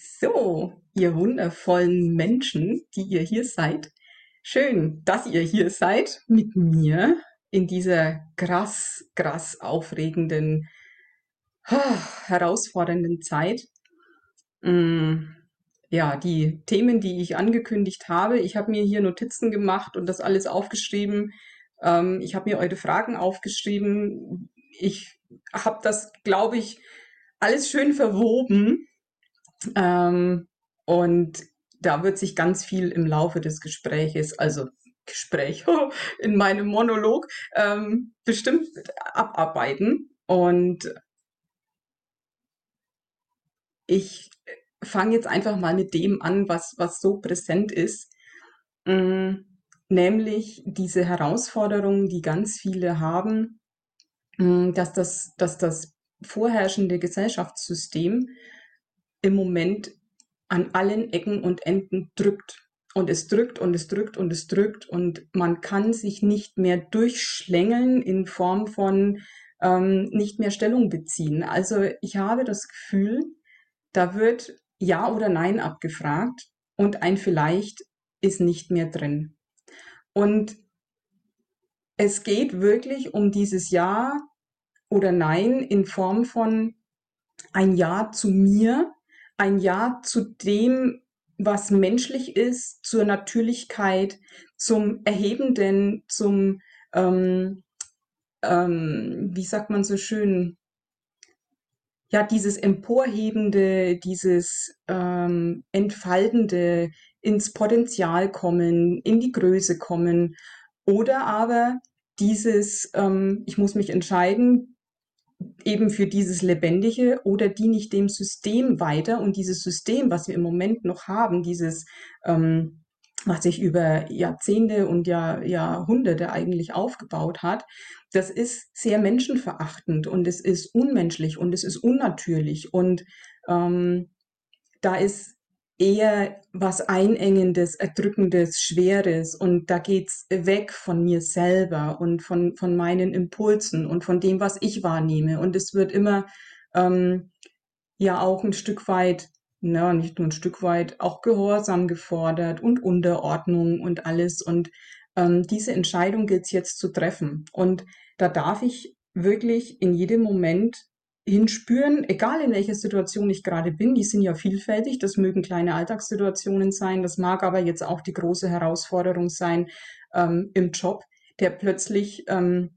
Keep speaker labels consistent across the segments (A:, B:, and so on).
A: So, ihr wundervollen Menschen, die ihr hier seid. Schön, dass ihr hier seid mit mir in dieser krass, krass aufregenden, herausfordernden Zeit. Mm, ja, die Themen, die ich angekündigt habe, ich habe mir hier Notizen gemacht und das alles aufgeschrieben. Ähm, ich habe mir eure Fragen aufgeschrieben. Ich habe das, glaube ich, alles schön verwoben ähm, und da wird sich ganz viel im Laufe des Gespräches, also Gespräch in meinem Monolog, ähm, bestimmt abarbeiten. Und ich fange jetzt einfach mal mit dem an, was, was so präsent ist, ähm, nämlich diese Herausforderungen, die ganz viele haben, äh, dass, das, dass das vorherrschende Gesellschaftssystem im Moment an allen Ecken und Enden drückt. Und es drückt und es drückt und es drückt und man kann sich nicht mehr durchschlängeln in Form von ähm, nicht mehr Stellung beziehen. Also ich habe das Gefühl, da wird Ja oder Nein abgefragt und ein Vielleicht ist nicht mehr drin. Und es geht wirklich um dieses Ja oder Nein in Form von ein Ja zu mir, ein Ja zu dem, was menschlich ist, zur Natürlichkeit, zum Erhebenden, zum, ähm, ähm, wie sagt man so schön, ja, dieses Emporhebende, dieses ähm, Entfaltende, ins Potenzial kommen, in die Größe kommen. Oder aber dieses, ähm, ich muss mich entscheiden, eben für dieses Lebendige oder diene ich dem System weiter und dieses System, was wir im Moment noch haben, dieses, ähm, was sich über Jahrzehnte und Jahr, Jahrhunderte eigentlich aufgebaut hat, das ist sehr menschenverachtend und es ist unmenschlich und es ist unnatürlich und ähm, da ist eher was Einengendes, Erdrückendes, Schweres und da geht's weg von mir selber und von, von meinen Impulsen und von dem, was ich wahrnehme. Und es wird immer ähm, ja auch ein Stück weit, na, nicht nur ein Stück weit, auch Gehorsam gefordert und Unterordnung und alles. Und ähm, diese Entscheidung gilt es jetzt zu treffen. Und da darf ich wirklich in jedem Moment hinspüren, egal in welcher Situation ich gerade bin, die sind ja vielfältig, das mögen kleine Alltagssituationen sein, das mag aber jetzt auch die große Herausforderung sein ähm, im Job, der plötzlich ähm,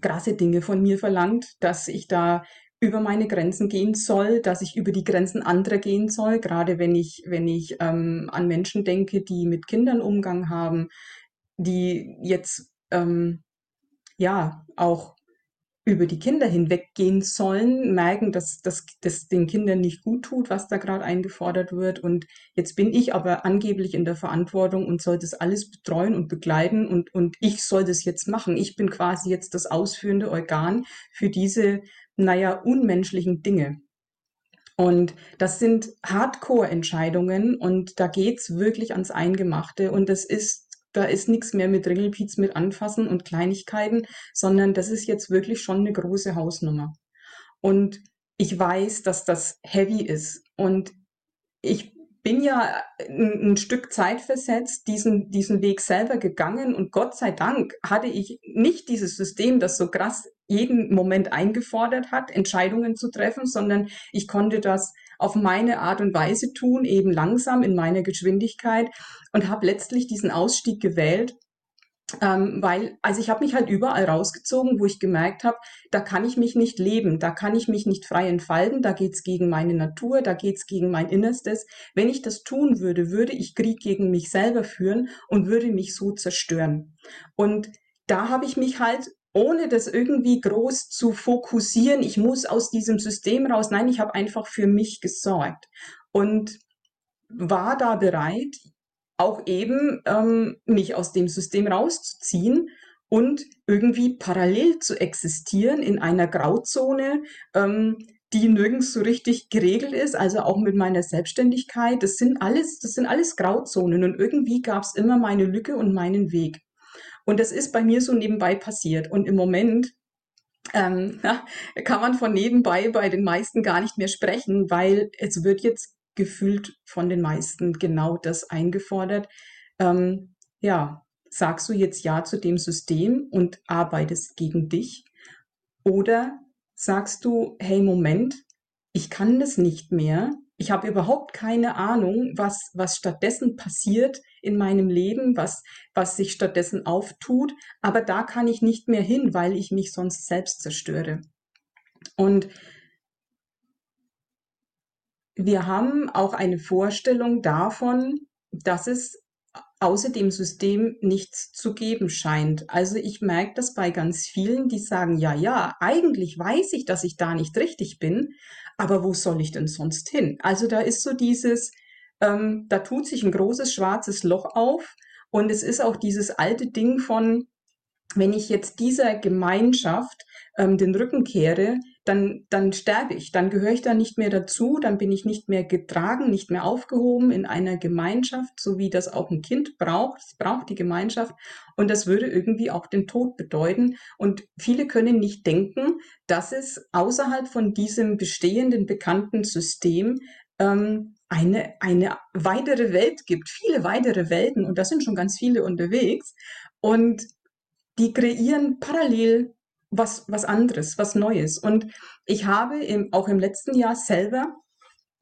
A: krasse Dinge von mir verlangt, dass ich da über meine Grenzen gehen soll, dass ich über die Grenzen anderer gehen soll, gerade wenn ich, wenn ich ähm, an Menschen denke, die mit Kindern Umgang haben, die jetzt ähm, ja auch über die Kinder hinweggehen sollen, merken, dass das den Kindern nicht gut tut, was da gerade eingefordert wird. Und jetzt bin ich aber angeblich in der Verantwortung und soll das alles betreuen und begleiten und, und ich soll das jetzt machen. Ich bin quasi jetzt das ausführende Organ für diese, naja, unmenschlichen Dinge. Und das sind Hardcore-Entscheidungen und da geht's wirklich ans Eingemachte und das ist da ist nichts mehr mit Ringelpiez mit anfassen und Kleinigkeiten, sondern das ist jetzt wirklich schon eine große Hausnummer. Und ich weiß, dass das heavy ist. Und ich bin ja ein, ein, Stück Zeit versetzt, diesen, diesen Weg selber gegangen und Gott sei Dank hatte ich nicht dieses System, das so krass jeden Moment eingefordert hat, Entscheidungen zu treffen, sondern ich konnte das auf meine Art und Weise tun, eben langsam in meiner Geschwindigkeit und habe letztlich diesen Ausstieg gewählt, ähm, weil, also ich habe mich halt überall rausgezogen, wo ich gemerkt habe, da kann ich mich nicht leben, da kann ich mich nicht frei entfalten, da geht's gegen meine Natur, da geht's gegen mein Innerstes. Wenn ich das tun würde, würde ich Krieg gegen mich selber führen und würde mich so zerstören. Und da habe ich mich halt ohne das irgendwie groß zu fokussieren, ich muss aus diesem System raus. Nein, ich habe einfach für mich gesorgt und war da bereit, auch eben ähm, mich aus dem System rauszuziehen und irgendwie parallel zu existieren in einer Grauzone, ähm, die nirgends so richtig geregelt ist, also auch mit meiner Selbstständigkeit. Das sind alles, das sind alles Grauzonen und irgendwie gab es immer meine Lücke und meinen Weg. Und das ist bei mir so nebenbei passiert. Und im Moment ähm, kann man von nebenbei bei den meisten gar nicht mehr sprechen, weil es wird jetzt gefühlt von den meisten genau das eingefordert. Ähm, ja, sagst du jetzt Ja zu dem System und arbeitest gegen dich? Oder sagst du, hey, Moment, ich kann das nicht mehr. Ich habe überhaupt keine Ahnung, was, was stattdessen passiert in meinem Leben, was, was sich stattdessen auftut. Aber da kann ich nicht mehr hin, weil ich mich sonst selbst zerstöre. Und wir haben auch eine Vorstellung davon, dass es außer dem System nichts zu geben scheint. Also ich merke das bei ganz vielen, die sagen, ja, ja, eigentlich weiß ich, dass ich da nicht richtig bin, aber wo soll ich denn sonst hin? Also da ist so dieses, ähm, da tut sich ein großes schwarzes Loch auf und es ist auch dieses alte Ding von, wenn ich jetzt dieser Gemeinschaft ähm, den Rücken kehre, dann, dann sterbe ich, dann gehöre ich da nicht mehr dazu, dann bin ich nicht mehr getragen, nicht mehr aufgehoben in einer Gemeinschaft, so wie das auch ein Kind braucht. Es braucht die Gemeinschaft und das würde irgendwie auch den Tod bedeuten. Und viele können nicht denken, dass es außerhalb von diesem bestehenden, bekannten System ähm, eine, eine weitere Welt gibt, viele weitere Welten und da sind schon ganz viele unterwegs und die kreieren parallel was, was anderes, was Neues. Und ich habe im, auch im letzten Jahr selber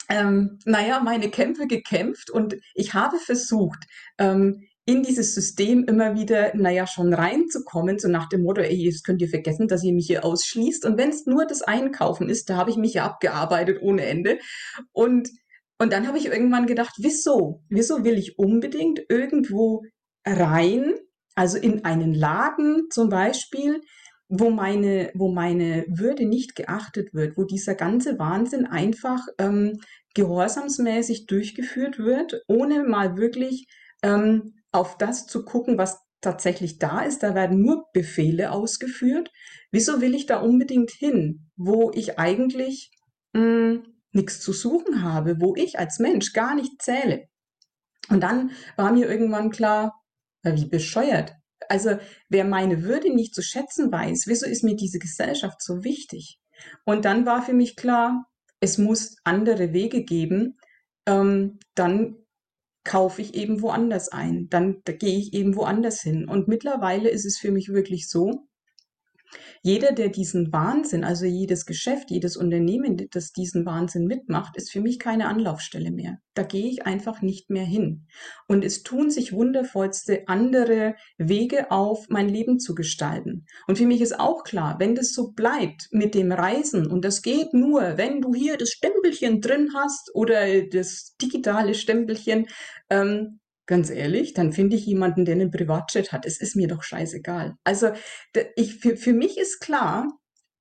A: ähm, naja, meine Kämpfe gekämpft und ich habe versucht, ähm, in dieses System immer wieder, naja, schon reinzukommen, so nach dem Motto, ey, jetzt könnt ihr vergessen, dass ihr mich hier ausschließt. Und wenn es nur das Einkaufen ist, da habe ich mich ja abgearbeitet ohne Ende. Und, und dann habe ich irgendwann gedacht, wieso? Wieso will ich unbedingt irgendwo rein, also in einen Laden zum Beispiel, wo meine, wo meine Würde nicht geachtet wird, wo dieser ganze Wahnsinn einfach ähm, gehorsamsmäßig durchgeführt wird, ohne mal wirklich ähm, auf das zu gucken, was tatsächlich da ist. Da werden nur Befehle ausgeführt. Wieso will ich da unbedingt hin, wo ich eigentlich hm, nichts zu suchen habe, wo ich als Mensch gar nicht zähle? Und dann war mir irgendwann klar, wie bescheuert. Also wer meine Würde nicht zu schätzen weiß, wieso ist mir diese Gesellschaft so wichtig? Und dann war für mich klar, es muss andere Wege geben. Ähm, dann kaufe ich eben woanders ein. Dann da gehe ich eben woanders hin. Und mittlerweile ist es für mich wirklich so, jeder, der diesen Wahnsinn, also jedes Geschäft, jedes Unternehmen, das diesen Wahnsinn mitmacht, ist für mich keine Anlaufstelle mehr. Da gehe ich einfach nicht mehr hin. Und es tun sich wundervollste andere Wege auf, mein Leben zu gestalten. Und für mich ist auch klar, wenn das so bleibt mit dem Reisen, und das geht nur, wenn du hier das Stempelchen drin hast oder das digitale Stempelchen, ähm, Ganz ehrlich, dann finde ich jemanden, der einen Privatjet hat. Es ist mir doch scheißegal. Also ich, für, für mich ist klar,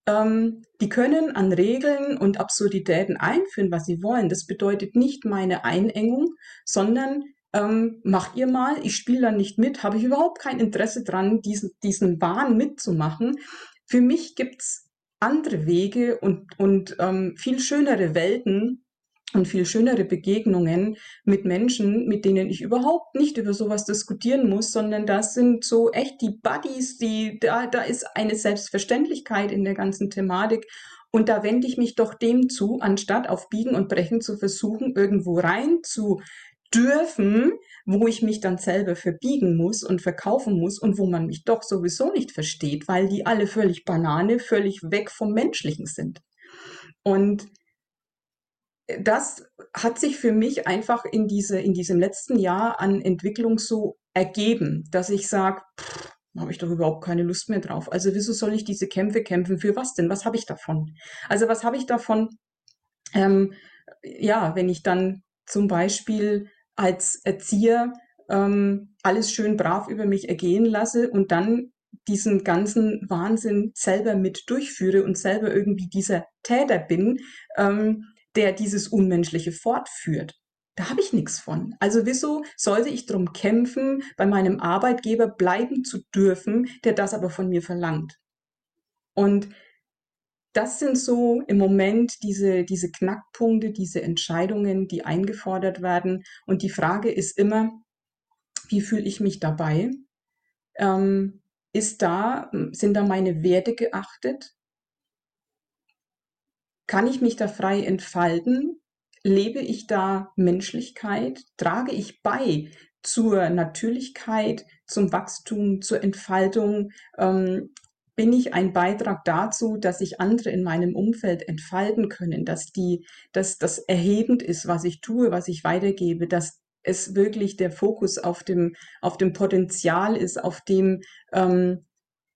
A: ähm, die können an Regeln und Absurditäten einführen, was sie wollen. Das bedeutet nicht meine Einengung, sondern ähm, macht ihr mal, ich spiele dann nicht mit, habe ich überhaupt kein Interesse dran, diesen, diesen Wahn mitzumachen. Für mich gibt's andere Wege und, und ähm, viel schönere Welten, und viel schönere Begegnungen mit Menschen, mit denen ich überhaupt nicht über sowas diskutieren muss, sondern das sind so echt die Buddies, die, da, da ist eine Selbstverständlichkeit in der ganzen Thematik. Und da wende ich mich doch dem zu, anstatt auf Biegen und Brechen zu versuchen, irgendwo rein zu dürfen, wo ich mich dann selber verbiegen muss und verkaufen muss und wo man mich doch sowieso nicht versteht, weil die alle völlig Banane, völlig weg vom Menschlichen sind. Und das hat sich für mich einfach in, diese, in diesem letzten Jahr an Entwicklung so ergeben, dass ich sage, habe ich doch überhaupt keine Lust mehr drauf. Also wieso soll ich diese Kämpfe kämpfen? Für was denn? Was habe ich davon? Also was habe ich davon, ähm, ja, wenn ich dann zum Beispiel als Erzieher ähm, alles schön brav über mich ergehen lasse und dann diesen ganzen Wahnsinn selber mit durchführe und selber irgendwie dieser Täter bin, ähm, der dieses Unmenschliche fortführt. Da habe ich nichts von. Also wieso sollte ich darum kämpfen, bei meinem Arbeitgeber bleiben zu dürfen, der das aber von mir verlangt? Und das sind so im Moment diese, diese Knackpunkte, diese Entscheidungen, die eingefordert werden. Und die Frage ist immer, wie fühle ich mich dabei? Ähm, ist da, sind da meine Werte geachtet? Kann ich mich da frei entfalten? lebe ich da Menschlichkeit? Trage ich bei zur Natürlichkeit, zum Wachstum, zur Entfaltung? Ähm, bin ich ein Beitrag dazu, dass sich andere in meinem Umfeld entfalten können, dass die, dass das erhebend ist, was ich tue, was ich weitergebe, dass es wirklich der Fokus auf dem, auf dem Potenzial ist, auf dem, ähm,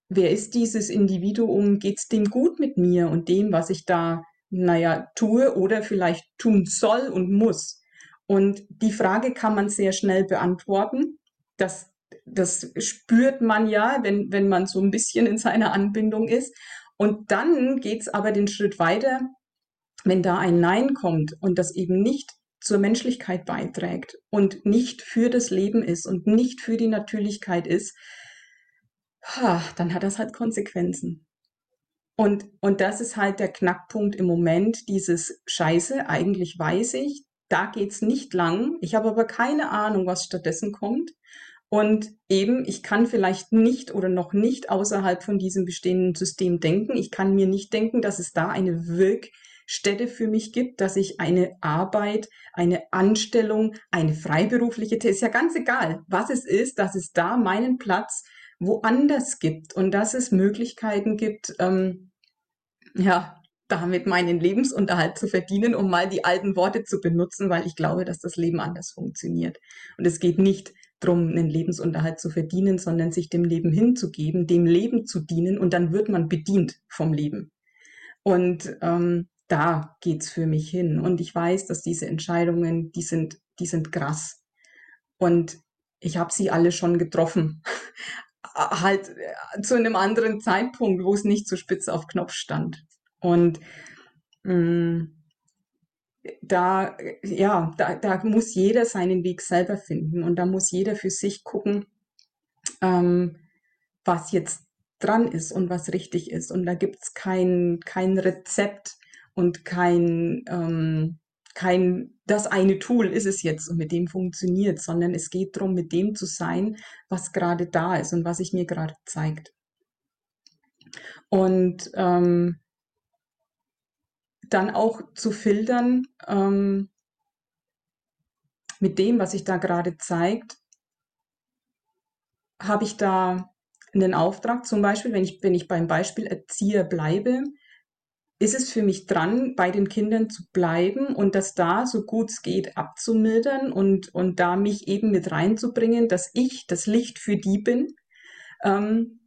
A: wer ist dieses Individuum, geht's dem gut mit mir und dem, was ich da, naja, tue oder vielleicht tun soll und muss. Und die Frage kann man sehr schnell beantworten. Das, das spürt man ja, wenn, wenn man so ein bisschen in seiner Anbindung ist. Und dann geht's aber den Schritt weiter, wenn da ein Nein kommt und das eben nicht zur Menschlichkeit beiträgt und nicht für das Leben ist und nicht für die Natürlichkeit ist, dann hat das halt Konsequenzen. Und, und das ist halt der Knackpunkt im Moment, dieses Scheiße, eigentlich weiß ich, da geht's nicht lang. Ich habe aber keine Ahnung, was stattdessen kommt. Und eben, ich kann vielleicht nicht oder noch nicht außerhalb von diesem bestehenden System denken. Ich kann mir nicht denken, dass es da eine Wirk Städte für mich gibt, dass ich eine Arbeit, eine Anstellung, eine freiberufliche, ist ja ganz egal, was es ist, dass es da meinen Platz woanders gibt und dass es Möglichkeiten gibt, ähm, ja, damit meinen Lebensunterhalt zu verdienen, um mal die alten Worte zu benutzen, weil ich glaube, dass das Leben anders funktioniert. Und es geht nicht darum, einen Lebensunterhalt zu verdienen, sondern sich dem Leben hinzugeben, dem Leben zu dienen und dann wird man bedient vom Leben. Und ähm, da geht's für mich hin. Und ich weiß, dass diese Entscheidungen, die sind, die sind krass. Und ich habe sie alle schon getroffen. Halt äh, zu einem anderen Zeitpunkt, wo es nicht so spitz auf Knopf stand. Und mh, mm, da, ja, da, da muss jeder seinen Weg selber finden und da muss jeder für sich gucken, ähm, was jetzt dran ist und was richtig ist. Und da gibt's kein, kein Rezept, und kein, ähm, kein, das eine Tool ist es jetzt und mit dem funktioniert, sondern es geht darum, mit dem zu sein, was gerade da ist und was sich mir gerade zeigt. Und ähm, dann auch zu filtern ähm, mit dem, was sich da gerade zeigt, habe ich da einen Auftrag, zum Beispiel, wenn ich, wenn ich beim Beispiel Erzieher bleibe, ist es für mich dran, bei den Kindern zu bleiben und das da so gut es geht abzumildern und, und da mich eben mit reinzubringen, dass ich das Licht für die bin. Ähm,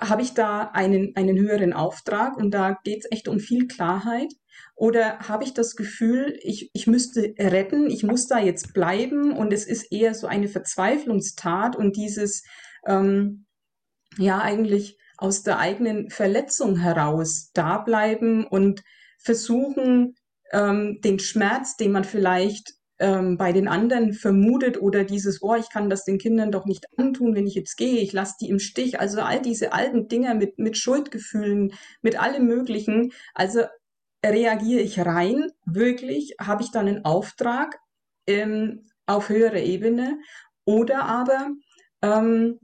A: habe ich da einen, einen höheren Auftrag und da geht es echt um viel Klarheit? Oder habe ich das Gefühl, ich, ich müsste retten, ich muss da jetzt bleiben und es ist eher so eine Verzweiflungstat und dieses, ähm, ja, eigentlich aus der eigenen Verletzung heraus da bleiben und versuchen, ähm, den Schmerz, den man vielleicht ähm, bei den anderen vermutet oder dieses, oh, ich kann das den Kindern doch nicht antun, wenn ich jetzt gehe, ich lasse die im Stich. Also all diese alten Dinger mit, mit Schuldgefühlen, mit allem Möglichen. Also reagiere ich rein, wirklich, habe ich dann einen Auftrag ähm, auf höherer Ebene oder aber ähm,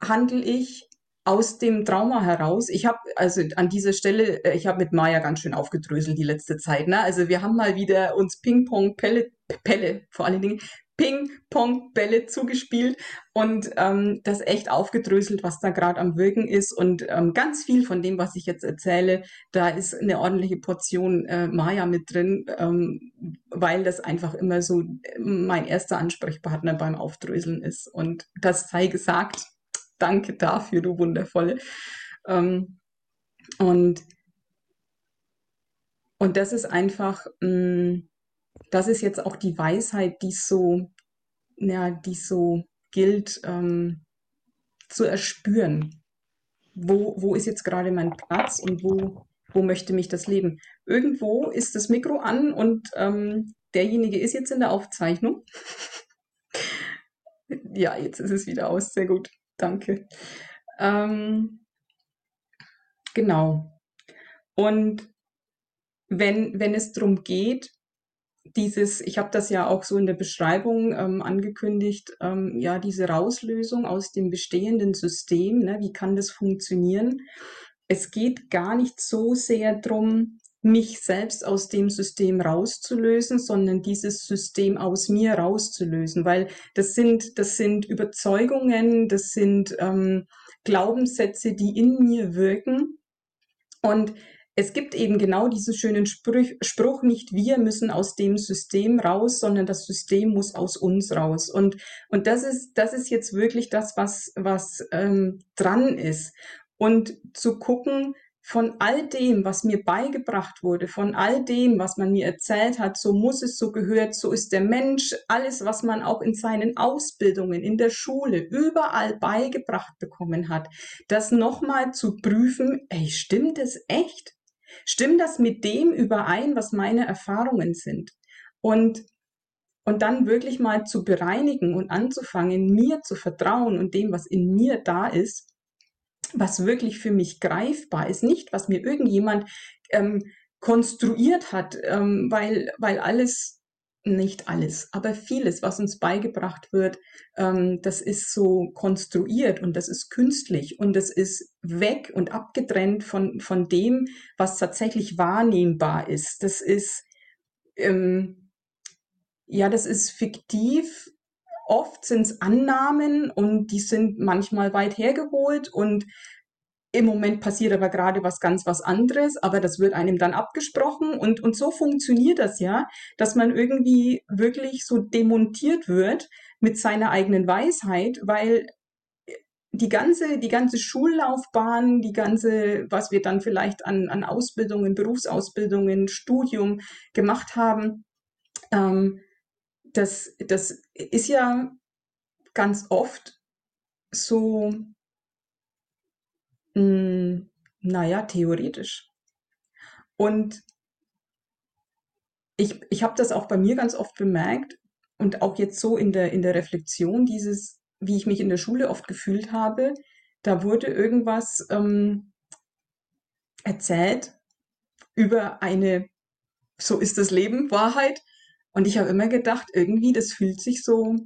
A: handle ich aus dem Trauma heraus, ich habe also an dieser Stelle, äh, ich habe mit Maya ganz schön aufgedröselt die letzte Zeit. Ne? Also wir haben mal wieder uns Ping-Pong-Pelle, Pelle vor allen Dingen, Ping-Pong-Bälle zugespielt und ähm, das echt aufgedröselt, was da gerade am Wirken ist. Und ähm, ganz viel von dem, was ich jetzt erzähle, da ist eine ordentliche Portion äh, Maya mit drin, ähm, weil das einfach immer so mein erster Ansprechpartner beim Aufdröseln ist. Und das sei gesagt, Danke dafür, du Wundervolle. Ähm, und, und das ist einfach, mh, mm, das ist jetzt auch die Weisheit, die so, ja, die so gilt ähm, zu erspüren. Wo, wo ist jetzt gerade mein Platz und wo, wo möchte mich das Leben? Irgendwo ist das Mikro an und ähm, derjenige ist jetzt in der Aufzeichnung. ja, jetzt ist es wieder aus. Sehr gut. Danke. Ähm, genau. Und wenn, wenn es darum geht, dieses, ich habe das ja auch so in der Beschreibung ähm, angekündigt, ähm, ja, diese Rauslösung aus dem bestehenden System, ne, wie kann das funktionieren? Es geht gar nicht so sehr darum, mich selbst aus dem System rauszulösen, sondern dieses System aus mir rauszulösen, weil das sind, das sind Überzeugungen, das sind ähm, Glaubenssätze, die in mir wirken. Und es gibt eben genau diesen schönen Spruch, Spruch, nicht wir müssen aus dem System raus, sondern das System muss aus uns raus. Und, und das ist, das ist jetzt wirklich das, was, was ähm, dran ist. Und zu gucken, von all dem, was mir beigebracht wurde, von all dem, was man mir erzählt hat, so muss es, so gehört, so ist der Mensch, alles, was man auch in seinen Ausbildungen, in der Schule, überall beigebracht bekommen hat, das nochmal zu prüfen, ey, stimmt es echt? Stimmt das mit dem überein, was meine Erfahrungen sind? Und und dann wirklich mal zu bereinigen und anzufangen, mir zu vertrauen und dem, was in mir da ist was wirklich für mich greifbar ist, nicht was mir irgendjemand ähm, konstruiert hat, ähm, weil, weil alles, nicht alles, aber vieles, was uns beigebracht wird, ähm, das ist so konstruiert und das ist künstlich und das ist weg und abgetrennt von, von dem, was tatsächlich wahrnehmbar ist. Das ist, ähm, ja, das ist fiktiv, oft sind es Annahmen und die sind manchmal weit hergeholt und im Moment passiert aber gerade was ganz was anderes, aber das wird einem dann abgesprochen und, und so funktioniert das ja, dass man irgendwie wirklich so demontiert wird mit seiner eigenen Weisheit, weil die ganze, die ganze Schullaufbahn, die ganze, was wir dann vielleicht an, an Ausbildungen, Berufsausbildungen, Studium gemacht haben, ähm, das, das ist ja ganz oft so, mh, hm, naja, theoretisch. Und ich, ich habe das auch bei mir ganz oft bemerkt und auch jetzt so in der, in der Reflexion dieses, wie ich mich in der Schule oft gefühlt habe, da wurde irgendwas ähm, erzählt über eine, so ist das Leben, Wahrheit, und ich habe immer gedacht, irgendwie, das fühlt sich so,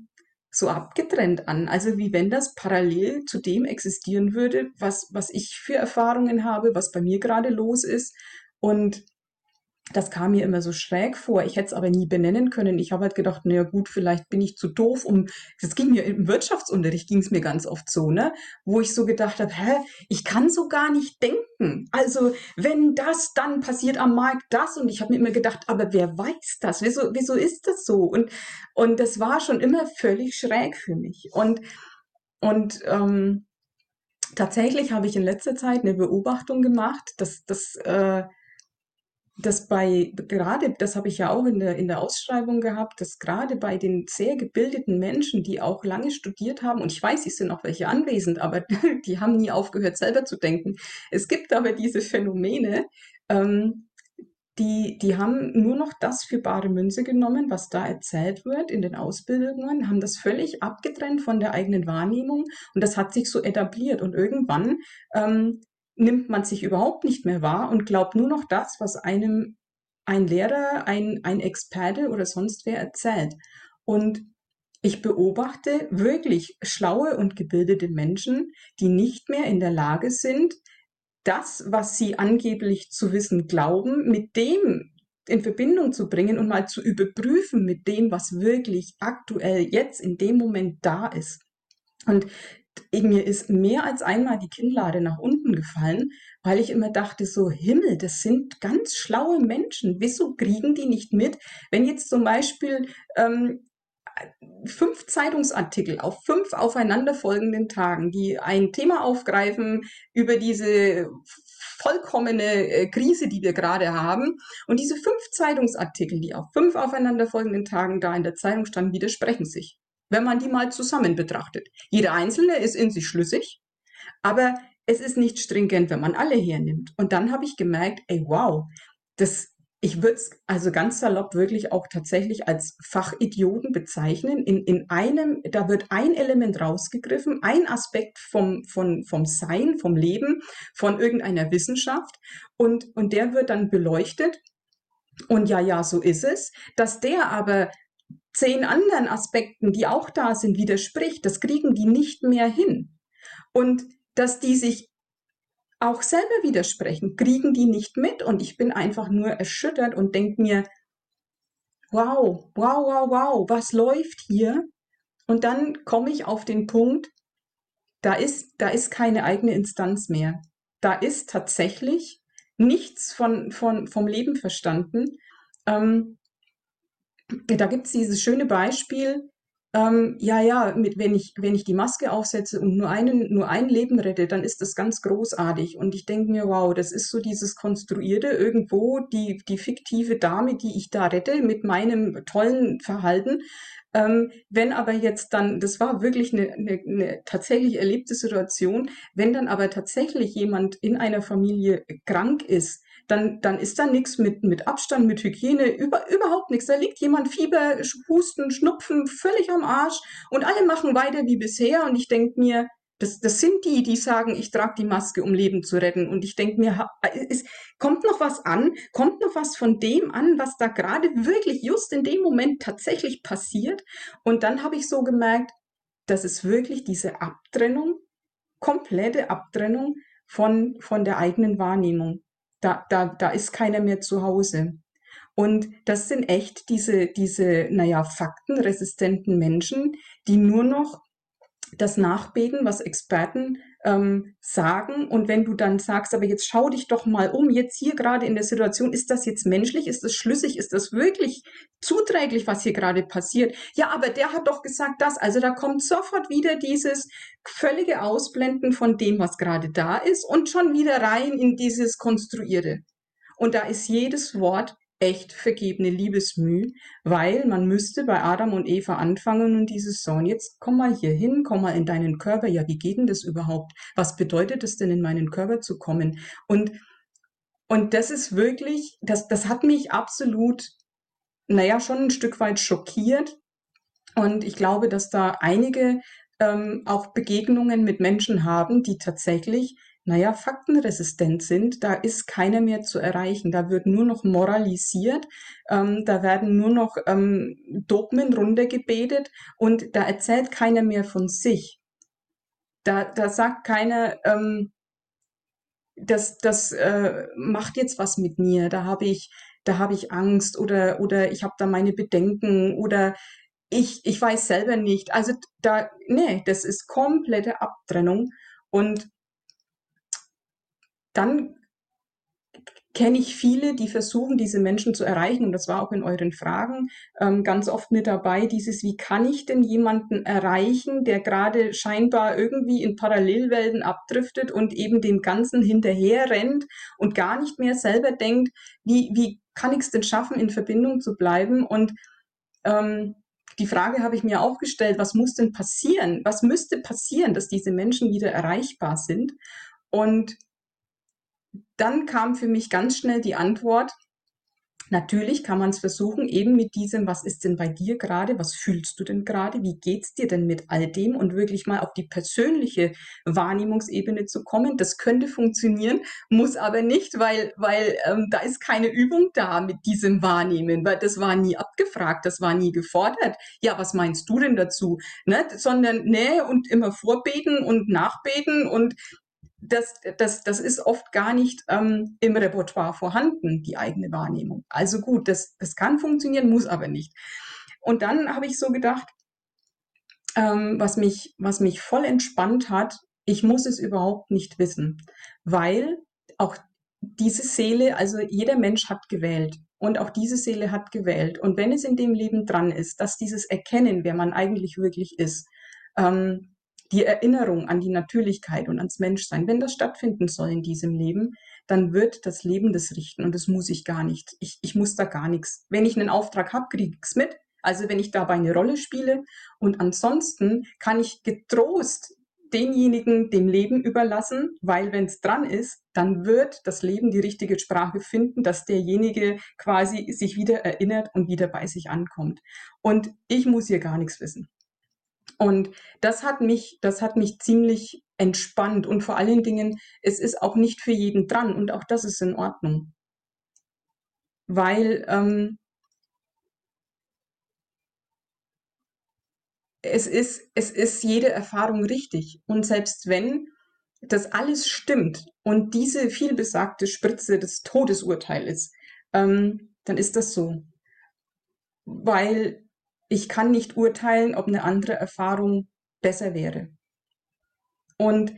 A: so abgetrennt an. Also wie wenn das parallel zu dem existieren würde, was, was ich für Erfahrungen habe, was bei mir gerade los ist. Und das kam mir immer so schräg vor. Ich hätte es aber nie benennen können. Ich habe halt gedacht, naja gut, vielleicht bin ich zu doof, um, das ging mir im Wirtschaftsunterricht, ging es mir ganz oft so, ne? Wo ich so gedacht habe, hä, ich kann so gar nicht denken. Also wenn das, dann passiert am Markt das. Und ich habe mir immer gedacht, aber wer weiß das? Wieso, wieso ist das so? Und, und das war schon immer völlig schräg für mich. Und, und ähm, tatsächlich habe ich in letzter Zeit eine Beobachtung gemacht, dass das äh, dass bei, gerade, das habe ich ja auch in der, in der Ausschreibung gehabt, dass gerade bei den sehr gebildeten Menschen, die auch lange studiert haben, und ich weiß, es sind auch welche anwesend, aber die haben nie aufgehört, selber zu denken. Es gibt aber diese Phänomene, ähm, die, die haben nur noch das für bare Münze genommen, was da erzählt wird in den Ausbildungen, haben das völlig abgetrennt von der eigenen Wahrnehmung und das hat sich so etabliert. Und irgendwann ähm, nimmt man sich überhaupt nicht mehr wahr und glaubt nur noch das, was einem ein Lehrer, ein, ein Experte oder sonst wer erzählt. Und ich beobachte wirklich schlaue und gebildete Menschen, die nicht mehr in der Lage sind, das, was sie angeblich zu wissen glauben, mit dem in Verbindung zu bringen und mal zu überprüfen mit dem, was wirklich aktuell jetzt in dem Moment da ist. Und mir ist mehr als einmal die Kinnlade nach unten gefallen, weil ich immer dachte, so Himmel, das sind ganz schlaue Menschen. Wieso kriegen die nicht mit, wenn jetzt zum Beispiel ähm, fünf Zeitungsartikel auf fünf aufeinanderfolgenden Tagen, die ein Thema aufgreifen über diese vollkommene äh, Krise, die wir gerade haben. Und diese fünf Zeitungsartikel, die auf fünf aufeinanderfolgenden Tagen da in der Zeitung standen, widersprechen sich wenn man die mal zusammen betrachtet. Jeder einzelne ist in sich schlüssig, aber es ist nicht stringent, wenn man alle hernimmt. Und dann habe ich gemerkt, ey, wow, das, ich würde es also ganz salopp wirklich auch tatsächlich als Fachidioten bezeichnen. In, in einem, da wird ein Element rausgegriffen, ein Aspekt vom, vom, vom Sein, vom Leben, von irgendeiner Wissenschaft und, und der wird dann beleuchtet. Und ja, ja, so ist es. Dass der aber zehn anderen Aspekten, die auch da sind, widerspricht, das kriegen die nicht mehr hin. Und dass die sich auch selber widersprechen, kriegen die nicht mit und ich bin einfach nur erschüttert und denke mir, wow, wow, wow, wow, was läuft hier? Und dann komme ich auf den Punkt, da ist, da ist keine eigene Instanz mehr. Da ist tatsächlich nichts von, von, vom Leben verstanden. Ähm, da gibt es dieses schöne Beispiel, ähm, ja, ja, mit, wenn, ich, wenn ich die Maske aufsetze und nur, einen, nur ein Leben rette, dann ist das ganz großartig. Und ich denke mir, wow, das ist so dieses Konstruierte irgendwo, die, die fiktive Dame, die ich da rette mit meinem tollen Verhalten. Ähm, wenn aber jetzt dann, das war wirklich eine, eine, eine tatsächlich erlebte Situation, wenn dann aber tatsächlich jemand in einer Familie krank ist, dann, dann ist da nichts mit, mit Abstand, mit Hygiene, über, überhaupt nichts. Da liegt jemand Fieber, Husten, Schnupfen, völlig am Arsch und alle machen weiter wie bisher und ich denke mir, das, das sind die, die sagen, ich trage die Maske, um Leben zu retten. Und ich denke mir, es kommt noch was an, kommt noch was von dem an, was da gerade wirklich just in dem Moment tatsächlich passiert. Und dann habe ich so gemerkt, das ist wirklich diese Abtrennung, komplette Abtrennung von, von der eigenen Wahrnehmung. Da, da, da ist keiner mehr zu Hause. Und das sind echt diese, diese, naja, faktenresistenten Menschen, die nur noch das nachbeten, was Experten ähm, sagen. Und wenn du dann sagst, aber jetzt schau dich doch mal um, jetzt hier gerade in der Situation, ist das jetzt menschlich, ist das schlüssig, ist das wirklich zuträglich, was hier gerade passiert? Ja, aber der hat doch gesagt das. Also da kommt sofort wieder dieses völlige Ausblenden von dem, was gerade da ist und schon wieder rein in dieses Konstruierte. Und da ist jedes Wort echt vergebene Liebesmüh, weil man müsste bei Adam und Eva anfangen und dieses so, und jetzt komm mal hier hin, komm mal in deinen Körper. Ja, wie geht denn das überhaupt? Was bedeutet es denn, in meinen Körper zu kommen? Und, und das ist wirklich, das, das hat mich absolut, naja, schon ein Stück weit schockiert. Und ich glaube, dass da einige ähm, auch Begegnungen mit Menschen haben, die tatsächlich naja, faktenresistent sind, da ist keiner mehr zu erreichen. Da wird nur noch moralisiert, ähm, da werden nur noch ähm, Dogmen runtergebetet und da erzählt keiner mehr von sich. Da, da sagt keiner, ähm, das, das äh, macht jetzt was mit mir, da habe ich, da ich Angst oder, oder ich habe da meine Bedenken oder ich, ich weiß selber nicht. Also da, nee, das ist komplette Abtrennung und dann kenne ich viele, die versuchen, diese Menschen zu erreichen. Und das war auch in euren Fragen ähm, ganz oft mit dabei, dieses, wie kann ich denn jemanden erreichen, der gerade scheinbar irgendwie in Parallelwelten abdriftet und eben dem Ganzen hinterher rennt und gar nicht mehr selber denkt, wie, wie kann ich es denn schaffen, in Verbindung zu bleiben? Und ähm, die Frage habe ich mir auch gestellt, was muss denn passieren? Was müsste passieren, dass diese Menschen wieder erreichbar sind? Und dann kam für mich ganz schnell die Antwort, Natürlich kann man es versuchen, eben mit diesem, was ist denn bei dir gerade, was fühlst du denn gerade, wie geht's dir denn mit all dem und wirklich mal auf die persönliche Wahrnehmungsebene zu kommen. Das könnte funktionieren, muss aber nicht, weil, weil ähm, da ist keine Übung da mit diesem Wahrnehmen, weil das war nie abgefragt, das war nie gefordert. Ja, was meinst du denn dazu? Ne? Sondern Nähe und immer vorbeten und nachbeten und das, das, das ist oft gar nicht ähm, im Repertoire vorhanden, die eigene Wahrnehmung. Also gut, das, das kann funktionieren, muss aber nicht. Und dann habe ich so gedacht, ähm, was, mich, was mich voll entspannt hat, ich muss es überhaupt nicht wissen, weil auch diese Seele, also jeder Mensch hat gewählt und auch diese Seele hat gewählt. Und wenn es in dem Leben dran ist, dass dieses Erkennen, wer man eigentlich wirklich ist, ähm, die Erinnerung an die Natürlichkeit und ans Menschsein, wenn das stattfinden soll in diesem Leben, dann wird das Leben das richten und das muss ich gar nicht. Ich, ich muss da gar nichts. Wenn ich einen Auftrag habe, kriege ich es mit. Also wenn ich dabei eine Rolle spiele und ansonsten kann ich getrost denjenigen dem Leben überlassen, weil wenn es dran ist, dann wird das Leben die richtige Sprache finden, dass derjenige quasi sich wieder erinnert und wieder bei sich ankommt. Und ich muss hier gar nichts wissen. Und das hat mich, das hat mich ziemlich entspannt und vor allen Dingen, es ist auch nicht für jeden dran und auch das ist in Ordnung. Weil ähm, es ist, es ist jede Erfahrung richtig. Und selbst wenn das alles stimmt und diese vielbesagte Spritze das Todesurteil ist, ähm, dann ist das so. Weil ich kann nicht urteilen, ob eine andere Erfahrung besser wäre. Und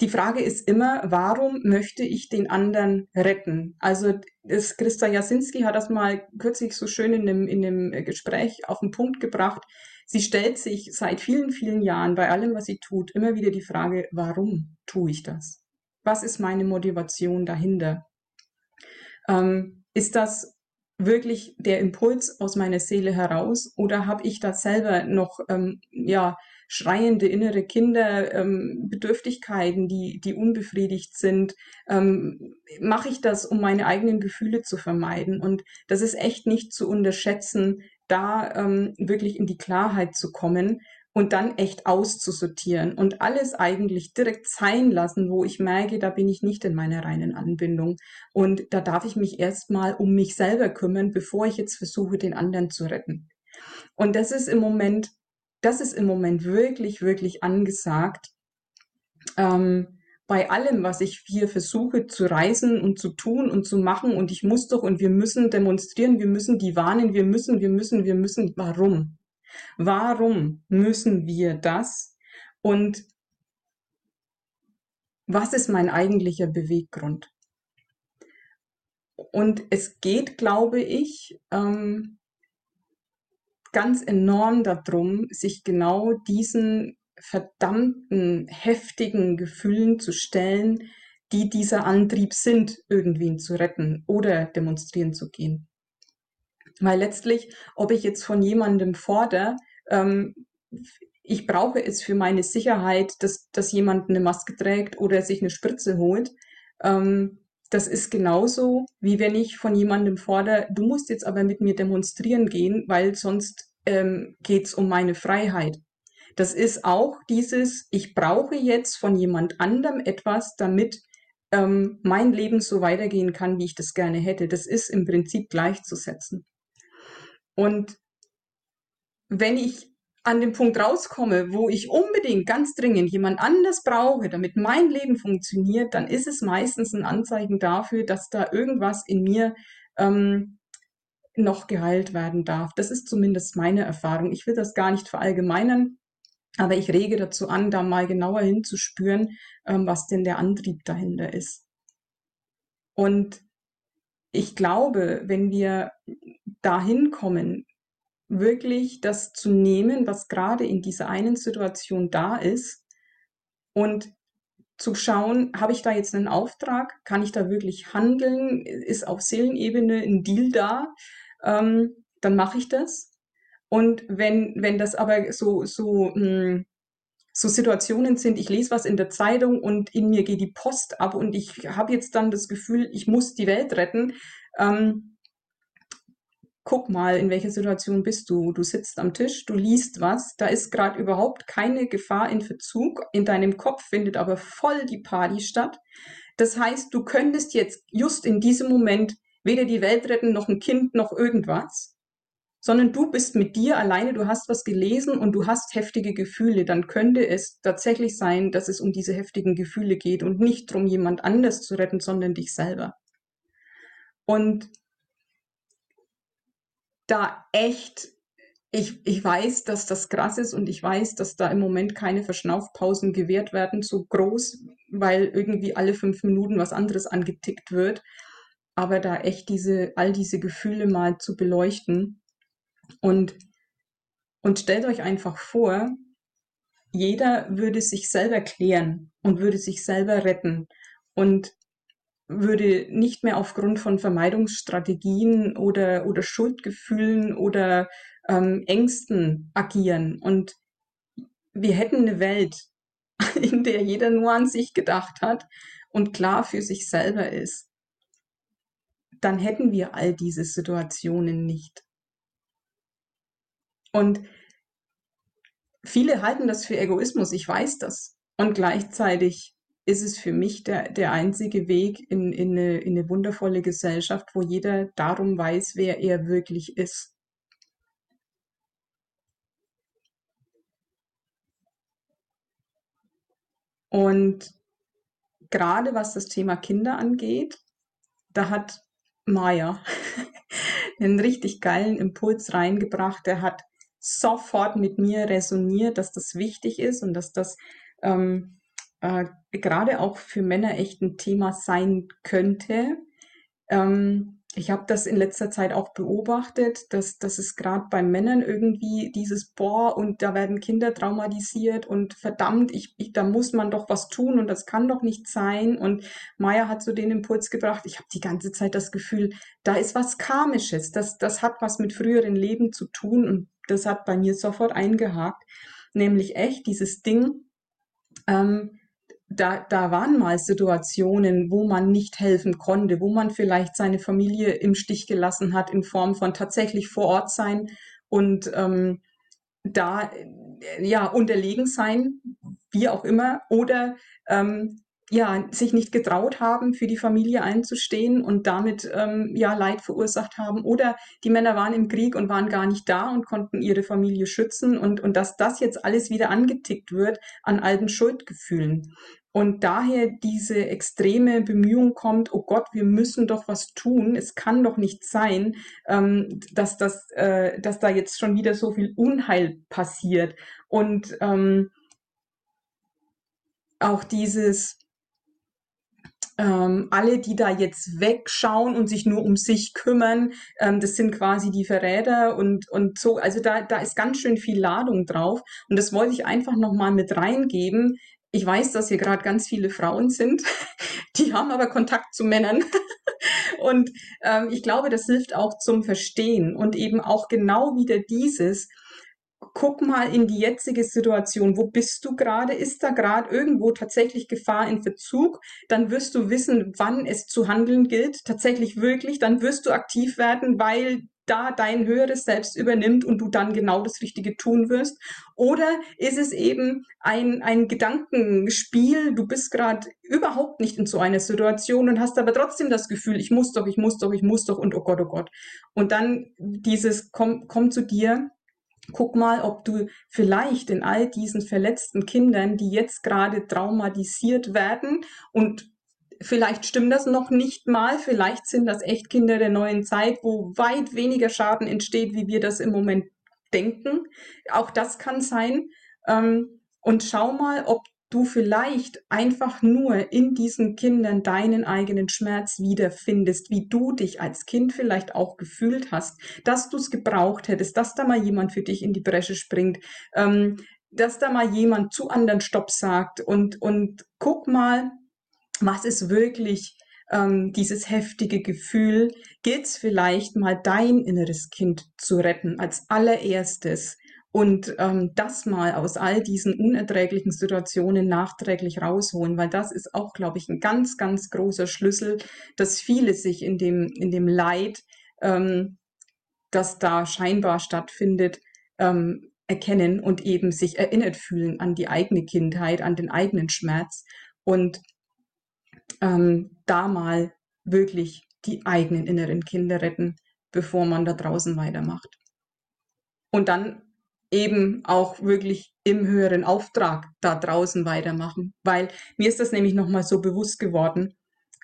A: die Frage ist immer, warum möchte ich den anderen retten? Also das, Christa Jasinski hat das mal kürzlich so schön in einem, in einem Gespräch auf den Punkt gebracht. Sie stellt sich seit vielen, vielen Jahren bei allem, was sie tut, immer wieder die Frage, warum tue ich das? Was ist meine Motivation dahinter? Ähm, ist das wirklich der Impuls aus meiner Seele heraus oder habe ich da selber noch ähm, ja schreiende innere Kinder, ähm, Bedürftigkeiten, die, die unbefriedigt sind, ähm, mache ich das, um meine eigenen Gefühle zu vermeiden. Und das ist echt nicht zu unterschätzen, da ähm, wirklich in die Klarheit zu kommen und dann echt auszusortieren und alles eigentlich direkt sein lassen, wo ich merke, da bin ich nicht in meiner reinen Anbindung. Und da darf ich mich erstmal um mich selber kümmern, bevor ich jetzt versuche, den anderen zu retten. Und das ist im Moment das ist im Moment wirklich, wirklich angesagt. Ähm, bei allem, was ich hier versuche zu reisen und zu tun und zu machen und ich muss doch und wir müssen demonstrieren, wir müssen die warnen, wir müssen, wir müssen, wir müssen. Warum? Warum müssen wir das? Und was ist mein eigentlicher Beweggrund? Und es geht, glaube ich, ähm, ganz enorm darum, sich genau diesen verdammten, heftigen Gefühlen zu stellen, die dieser Antrieb sind, irgendwen zu retten oder demonstrieren zu gehen. Weil letztlich, ob ich jetzt von jemandem fordere, ähm, ich brauche es für meine Sicherheit, dass, dass jemand eine Maske trägt oder sich eine Spritze holt, ähm, das ist genauso, wie wenn ich von jemandem fordere, du musst jetzt aber mit mir demonstrieren gehen, weil sonst ähm, geht es um meine Freiheit. Das ist auch dieses, ich brauche jetzt von jemand anderem etwas, damit ähm, mein Leben so weitergehen kann, wie ich das gerne hätte. Das ist im Prinzip gleichzusetzen. Und wenn ich an dem Punkt rauskomme, wo ich unbedingt ganz dringend jemand anders brauche, damit mein Leben funktioniert, dann ist es meistens ein Anzeichen dafür, dass da irgendwas in mir ähm, noch geheilt werden darf. Das ist zumindest meine Erfahrung. Ich will das gar nicht verallgemeinern, aber ich rege dazu an, da mal genauer hinzuspüren, ähm, was denn der Antrieb dahinter ist. Und ich glaube, wenn wir dahin kommen, wirklich das zu nehmen, was gerade in dieser einen Situation da ist und zu schauen, habe ich da jetzt einen Auftrag? Kann ich da wirklich handeln? Ist auf Seelenebene ein Deal da? Ähm, dann mache ich das. Und wenn, wenn das aber so, so, mh, hm, so Situationen sind, ich lese was in der Zeitung und in mir geht die Post ab und ich habe jetzt dann das Gefühl, ich muss die Welt retten, ähm, guck mal, in welcher Situation bist du. Du sitzt am Tisch, du liest was, da ist gerade überhaupt keine Gefahr in Verzug. In deinem Kopf findet aber voll die Party statt. Das heißt, du könntest jetzt just in diesem Moment weder die Welt retten, noch ein Kind, noch irgendwas, sondern du bist mit dir alleine, du hast was gelesen und du hast heftige Gefühle, dann könnte es tatsächlich sein, dass es um diese heftigen Gefühle geht und nicht darum, jemand anders zu retten, sondern dich selber. Und da echt, ich, ich weiß, dass das krass ist und ich weiß, dass da im Moment keine Verschnaufpausen gewährt werden, so groß, weil irgendwie alle fünf Minuten was anderes angetickt wird. Aber da echt diese, all diese Gefühle mal zu beleuchten und, und stellt euch einfach vor, jeder würde sich selber klären und würde sich selber retten. Und würde nicht mehr aufgrund von Vermeidungsstrategien oder, oder Schuldgefühlen oder ähm, Ängsten agieren. Und wir hätten eine Welt, in der jeder nur an sich gedacht hat und klar für sich selber ist. Dann hätten wir all diese Situationen nicht. Und viele halten das für Egoismus, ich weiß das. Und gleichzeitig ist es für mich der, der einzige Weg in, in, eine, in eine wundervolle Gesellschaft, wo jeder darum weiß, wer er wirklich ist. Und gerade was das Thema Kinder angeht, da hat Maya einen richtig geilen Impuls reingebracht. Der hat sofort mit mir resoniert, dass das wichtig ist und dass das ähm, äh, gerade auch für Männer echt ein Thema sein könnte. Ähm, ich habe das in letzter Zeit auch beobachtet, dass, dass es gerade bei Männern irgendwie dieses Boah und da werden Kinder traumatisiert und verdammt, ich, ich, da muss man doch was tun und das kann doch nicht sein. Und Maya hat so den Impuls gebracht, ich habe die ganze Zeit das Gefühl, da ist was Karmisches, das, das hat was mit früheren Leben zu tun und das hat bei mir sofort eingehakt, nämlich echt dieses Ding, ähm, da, da waren mal Situationen, wo man nicht helfen konnte, wo man vielleicht seine Familie im Stich gelassen hat in Form von tatsächlich vor Ort sein und ähm, da ja unterlegen sein, wie auch immer, oder ähm, ja, sich nicht getraut haben, für die Familie einzustehen und damit ähm, ja Leid verursacht haben. Oder die Männer waren im Krieg und waren gar nicht da und konnten ihre Familie schützen und, und dass das jetzt alles wieder angetickt wird an alten Schuldgefühlen. Und daher diese extreme Bemühung kommt, oh Gott, wir müssen doch was tun. Es kann doch nicht sein, ähm, dass, das, äh, dass da jetzt schon wieder so viel Unheil passiert. Und ähm, auch dieses, ähm, alle, die da jetzt wegschauen und sich nur um sich kümmern, ähm, das sind quasi die Verräter und, und so. Also da, da ist ganz schön viel Ladung drauf. Und das wollte ich einfach nochmal mit reingeben. Ich weiß, dass hier gerade ganz viele Frauen sind, die haben aber Kontakt zu Männern. und ähm, ich glaube, das hilft auch zum Verstehen und eben auch genau wieder dieses, guck mal in die jetzige Situation. Wo bist du gerade? Ist da gerade irgendwo tatsächlich Gefahr in Verzug? Dann wirst du wissen, wann es zu handeln gilt. Tatsächlich wirklich. Dann wirst du aktiv werden, weil da dein höheres Selbst übernimmt und du dann genau das Richtige tun wirst? Oder ist es eben ein, ein Gedankenspiel, du bist gerade überhaupt nicht in so einer Situation und hast aber trotzdem das Gefühl, ich muss doch, ich muss doch, ich muss doch und oh Gott, oh Gott. Und dann dieses, komm, komm zu dir, Guck mal, ob du vielleicht in all diesen verletzten Kindern, die jetzt gerade traumatisiert werden und vielleicht stimmt das noch nicht mal, vielleicht sind das echt Kinder der neuen Zeit, wo weit weniger Schaden entsteht, wie wir das im Moment denken. Auch das kann sein. Ähm, und schau mal, ob du vielleicht einfach nur in diesen Kindern deinen eigenen Schmerz wiederfindest, wie du dich als Kind vielleicht auch gefühlt hast, dass du es gebraucht hättest, dass da mal jemand für dich in die Bresche springt, ähm, dass da mal jemand zu anderen Stopp sagt und, und guck mal, was ist wirklich ähm, dieses heftige Gefühl, gilt es vielleicht mal dein inneres Kind zu retten als allererstes und ähm, das mal aus all diesen unerträglichen Situationen nachträglich rausholen, weil das ist auch, glaube ich, ein ganz, ganz großer Schlüssel, dass viele sich in dem, in dem Leid, ähm, das da scheinbar stattfindet, ähm, erkennen und eben sich erinnert fühlen an die eigene Kindheit, an den eigenen Schmerz und ähm, da mal wirklich die eigenen inneren Kinder retten, bevor man da draußen weitermacht. Und dann eben auch wirklich im höheren Auftrag da draußen weitermachen. Weil mir ist das nämlich nochmal so bewusst geworden.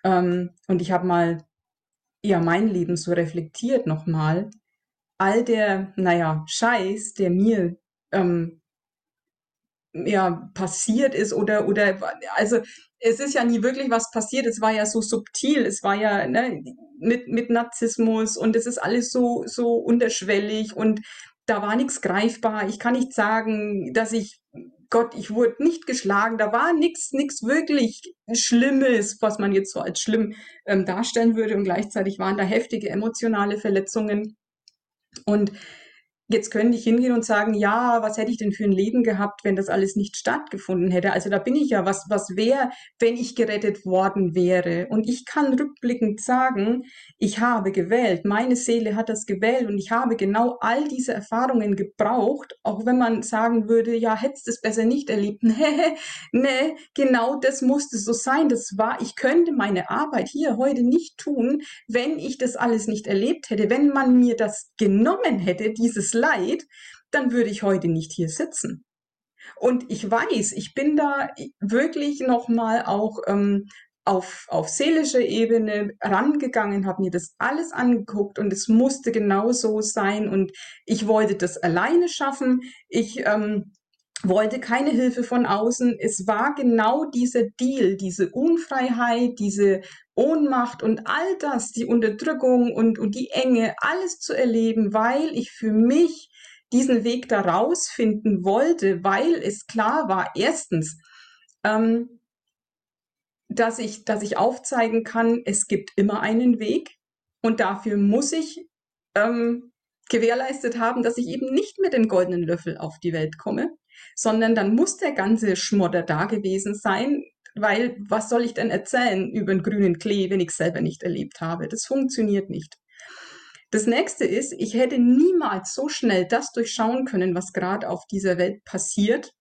A: Ähm, und ich habe mal ja mein Leben so reflektiert nochmal. All der, naja, Scheiß, der mir ähm, ja passiert ist oder oder also es ist ja nie wirklich was passiert. Es war ja so subtil. Es war ja ne, mit mit Narzissmus und es ist alles so so unterschwellig und da war nichts greifbar. Ich kann nicht sagen, dass ich, Gott, ich wurde nicht geschlagen. Da war nichts, nichts wirklich Schlimmes, was man jetzt so als schlimm ähm, darstellen würde. Und gleichzeitig waren da heftige emotionale Verletzungen. Und Jetzt könnte ich hingehen und sagen, ja, was hätte ich denn für ein Leben gehabt, wenn das alles nicht stattgefunden hätte? Also da bin ich ja, was, was wäre, wenn ich gerettet worden wäre? Und ich kann rückblickend sagen, ich habe gewählt, meine Seele hat das gewählt und ich habe genau all diese Erfahrungen gebraucht, auch wenn man sagen würde, ja, hättest es besser nicht erlebt. Nee, nee, genau das musste so sein. Das war, ich könnte meine Arbeit hier heute nicht tun, wenn ich das alles nicht erlebt hätte, wenn man mir das genommen hätte, dieses Leid, dann würde ich heute nicht hier sitzen. Und ich weiß, ich bin da wirklich nochmal auch ähm, auf, auf seelischer Ebene rangegangen, habe mir das alles angeguckt und es musste genau so sein und ich wollte das alleine schaffen. Ich ähm, wollte keine Hilfe von außen. Es war genau dieser Deal, diese Unfreiheit, diese Ohnmacht und all das, die Unterdrückung und, und die Enge, alles zu erleben, weil ich für mich diesen Weg da rausfinden wollte, weil es klar war, erstens, ähm, dass ich, dass ich aufzeigen kann, es gibt immer einen Weg und dafür muss ich ähm, gewährleistet haben, dass ich eben nicht mit dem goldenen Löffel auf die Welt komme, sondern dann muss der ganze Schmodder da gewesen sein, weil was soll ich denn erzählen über einen grünen Klee, wenn ich es selber nicht erlebt habe? Das funktioniert nicht. Das nächste ist, ich hätte niemals so schnell das durchschauen können, was gerade auf dieser Welt passiert,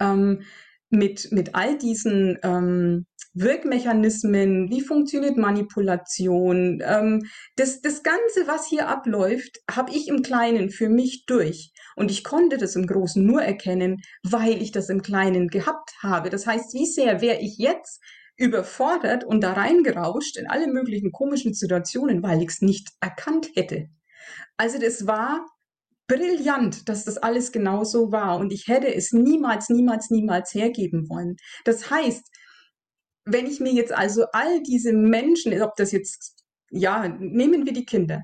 A: ähm, mit, mit all diesen ähm, Wirkmechanismen, wie funktioniert Manipulation, ähm, das, das Ganze, was hier abläuft, habe ich im Kleinen für mich durch. Und ich konnte das im Großen nur erkennen, weil ich das im Kleinen gehabt habe. Das heißt, wie sehr wäre ich jetzt überfordert und da reingerauscht in alle möglichen komischen Situationen, weil ich es nicht erkannt hätte. Also das war brillant, dass das alles genau so war und ich hätte es niemals, niemals, niemals hergeben wollen. Das heißt, wenn ich mir jetzt also all diese Menschen, ob das jetzt, ja, nehmen wir die Kinder,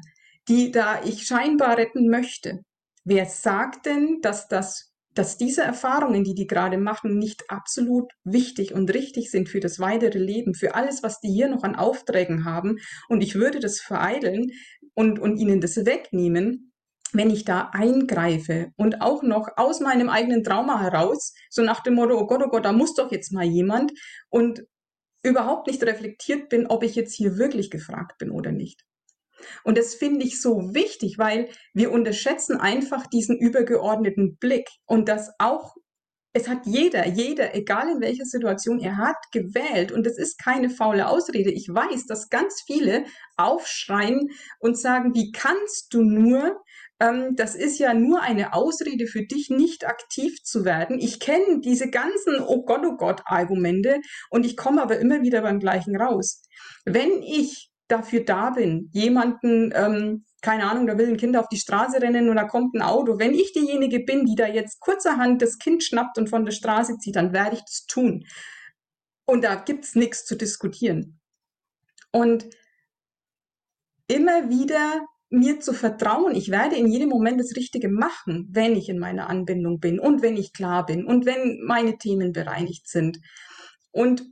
A: die da ich scheinbar retten möchte, wer sagt denn, dass das dass diese Erfahrungen, die die gerade machen, nicht absolut wichtig und richtig sind für das weitere Leben, für alles, was die hier noch an Aufträgen haben. Und ich würde das vereideln und, und ihnen das wegnehmen, wenn ich da eingreife und auch noch aus meinem eigenen Trauma heraus, so nach dem Motto, oh Gott, oh Gott, da muss doch jetzt mal jemand und überhaupt nicht reflektiert bin, ob ich jetzt hier wirklich gefragt bin oder nicht. Und das finde ich so wichtig, weil wir unterschätzen einfach diesen übergeordneten Blick und das auch es hat jeder, jeder, egal in welcher Situation er hat, gewählt. Und es ist keine faule Ausrede. Ich weiß, dass ganz viele aufschreien und sagen, wie kannst du nur, ähm, das ist ja nur eine Ausrede für dich, nicht aktiv zu werden. Ich kenne diese ganzen Oh Gott, oh Gott Argumente und ich komme aber immer wieder beim gleichen raus. Wenn ich dafür da bin, jemanden, ähm, keine Ahnung, da will ein Kind auf die Straße rennen und da kommt ein Auto. Wenn ich diejenige bin, die da jetzt kurzerhand das Kind schnappt und von der Straße zieht, dann werde ich das tun. Und da gibt es nichts zu diskutieren. Und immer wieder mir zu vertrauen, ich werde in jedem Moment das Richtige machen, wenn ich in meiner Anbindung bin und wenn ich klar bin und wenn meine Themen bereinigt sind. Und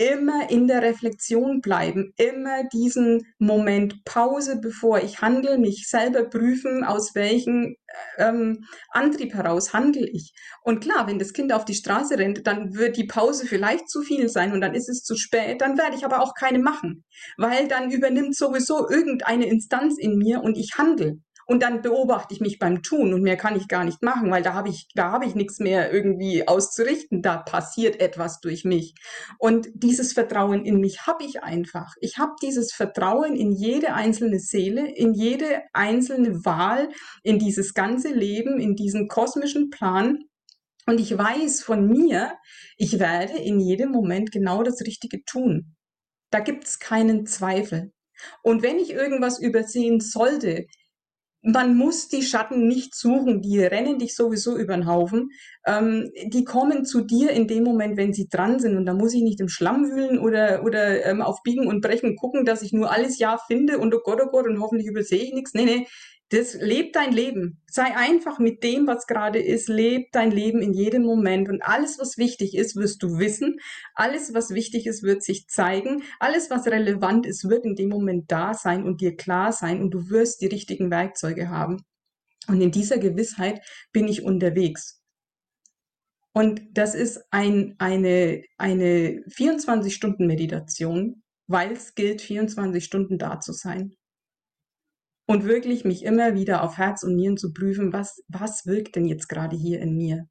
A: immer in der Reflexion bleiben, immer diesen Moment Pause, bevor ich handle, mich selber prüfen, aus welchem ähm, Antrieb heraus handle ich. Und klar, wenn das Kind auf die Straße rennt, dann wird die Pause vielleicht zu viel sein und dann ist es zu spät, dann werde ich aber auch keine machen, weil dann übernimmt sowieso irgendeine Instanz in mir und ich handle. Und dann beobachte ich mich beim Tun und mehr kann ich gar nicht machen, weil da habe ich, da habe ich nichts mehr irgendwie auszurichten. Da passiert etwas durch mich. Und dieses Vertrauen in mich habe ich einfach. Ich habe dieses Vertrauen in jede einzelne Seele, in jede einzelne Wahl, in dieses ganze Leben, in diesen kosmischen Plan. Und ich weiß von mir, ich werde in jedem Moment genau das Richtige tun. Da gibt es keinen Zweifel. Und wenn ich irgendwas übersehen sollte, man muss die Schatten nicht suchen, die rennen dich sowieso über den Haufen. Ähm, die kommen zu dir in dem Moment, wenn sie dran sind. Und da muss ich nicht im Schlamm wühlen oder, oder ähm, auf Biegen und Brechen gucken, dass ich nur alles Ja finde und oh Gott, oh Gott, und hoffentlich übersehe ich nichts. Nee, nee, das lebt dein Leben. Sei einfach mit dem, was gerade ist. Leb dein Leben in jedem Moment. Und alles, was wichtig ist, wirst du wissen. Alles, was wichtig ist, wird sich zeigen. Alles, was relevant ist, wird in dem Moment da sein und dir klar sein. Und du wirst die richtigen Werkzeuge haben. Und in dieser Gewissheit bin ich unterwegs. Und das ist ein, eine, eine 24-Stunden-Meditation, weil es gilt, 24 Stunden da zu sein und wirklich mich immer wieder auf Herz und Nieren zu prüfen, was, was wirkt denn jetzt gerade hier in mir?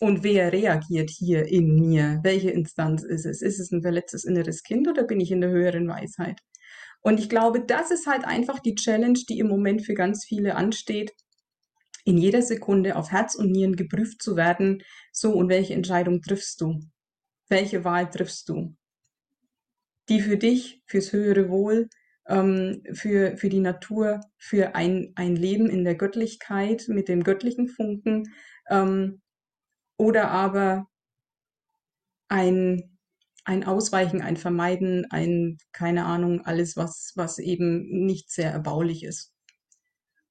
A: Und wer reagiert hier in mir? Welche Instanz ist es? Ist es ein verletztes inneres Kind oder bin ich in der höheren Weisheit? Und ich glaube, das ist halt einfach die Challenge, die im Moment für ganz viele ansteht, in jeder Sekunde auf Herz und Nieren geprüft zu werden, so und welche Entscheidung triffst du? welche Wahl triffst du? Die für dich, fürs höhere Wohl, ähm, für, für die Natur, für ein, ein Leben in der Göttlichkeit mit dem göttlichen Funken ähm, oder aber ein, ein Ausweichen, ein Vermeiden, ein, keine Ahnung, alles, was, was eben nicht sehr erbaulich ist.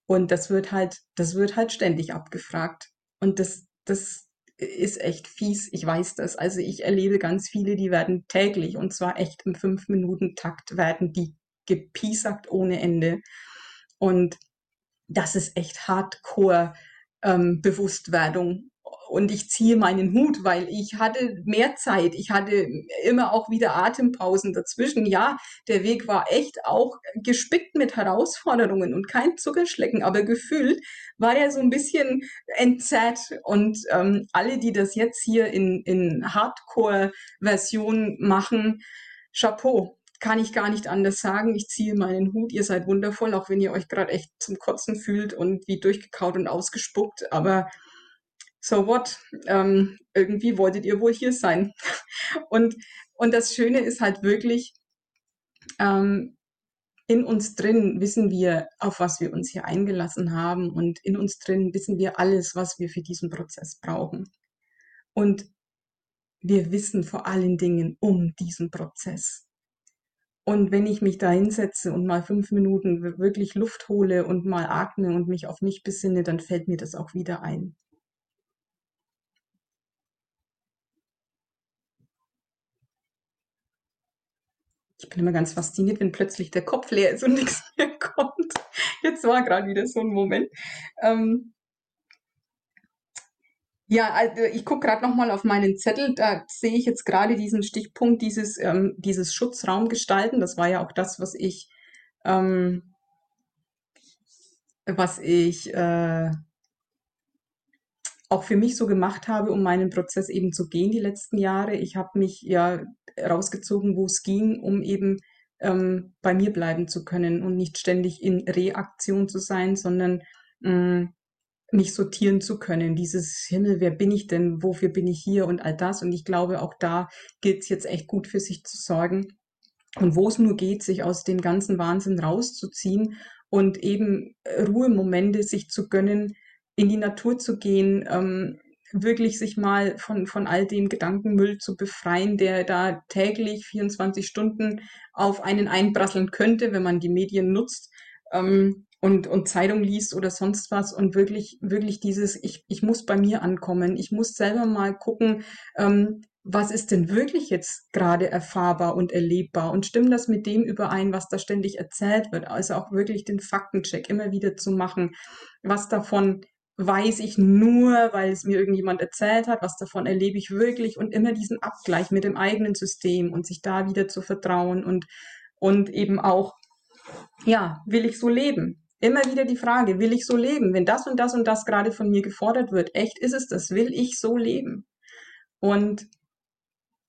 A: Und das wird halt, das wird halt ständig abgefragt. Und das, das ist echt fies. Ich weiß das. Also ich erlebe ganz viele, die werden täglich und zwar echt im Fünf-Minuten-Takt werden die gepiesackt ohne Ende. Und das ist echt Hardcore ähm, Bewusstwerdung und ich ziehe meinen Hut, weil ich hatte mehr Zeit. Ich hatte immer auch wieder Atempausen dazwischen. Ja, der Weg war echt auch gespickt mit Herausforderungen und kein Zuckerschlecken, aber gefühlt war er so ein bisschen entzerrt. Und ähm, alle, die das jetzt hier in, in Hardcore-Version machen, Chapeau kann ich gar nicht anders sagen. Ich ziehe meinen Hut. Ihr seid wundervoll, auch wenn ihr euch gerade echt zum Kotzen fühlt und wie durchgekaut und ausgespuckt. Aber so what? Ähm, irgendwie wolltet ihr wohl hier sein. Und, und das Schöne ist halt wirklich, ähm, in uns drin wissen wir, auf was wir uns hier eingelassen haben und in uns drin wissen wir alles, was wir für diesen Prozess brauchen. Und wir wissen vor allen Dingen um diesen Prozess. Und wenn ich mich da hinsetze und mal fünf Minuten wirklich Luft hole und mal atme und mich auf mich besinne, dann fällt mir das auch wieder ein. ich bin immer ganz fasziniert, wenn plötzlich der Kopf leer ist und nichts mehr kommt. Jetzt war gerade wieder so ein Moment. Ähm ja, also ich gucke gerade noch mal auf meinen Zettel. Da sehe ich jetzt gerade diesen Stichpunkt, dieses, ähm, dieses Schutzraum gestalten. Das war ja auch das, was ich, ähm, was ich äh, auch für mich so gemacht habe, um meinen Prozess eben zu gehen die letzten Jahre. Ich habe mich ja rausgezogen, wo es ging, um eben ähm, bei mir bleiben zu können und nicht ständig in Reaktion zu sein, sondern ähm, mich sortieren zu können. Dieses Himmel, wer bin ich denn? Wofür bin ich hier? Und all das. Und ich glaube, auch da gilt es jetzt echt gut für sich zu sorgen. Und wo es nur geht, sich aus dem ganzen Wahnsinn rauszuziehen und eben Ruhemomente sich zu gönnen, in die Natur zu gehen, ähm, wirklich sich mal von, von all dem Gedankenmüll zu befreien, der da täglich 24 Stunden auf einen einprasseln könnte, wenn man die Medien nutzt ähm, und, und Zeitung liest oder sonst was und wirklich, wirklich dieses, ich, ich muss bei mir ankommen, ich muss selber mal gucken, ähm, was ist denn wirklich jetzt gerade erfahrbar und erlebbar und stimmt das mit dem überein, was da ständig erzählt wird? Also auch wirklich den Faktencheck immer wieder zu machen, was davon weiß ich nur, weil es mir irgendjemand erzählt hat, was davon erlebe ich wirklich und immer diesen Abgleich mit dem eigenen System und sich da wieder zu vertrauen und, und eben auch, ja, will ich so leben? Immer wieder die Frage, will ich so leben? Wenn das und das und das gerade von mir gefordert wird, echt ist es das, will ich so leben? Und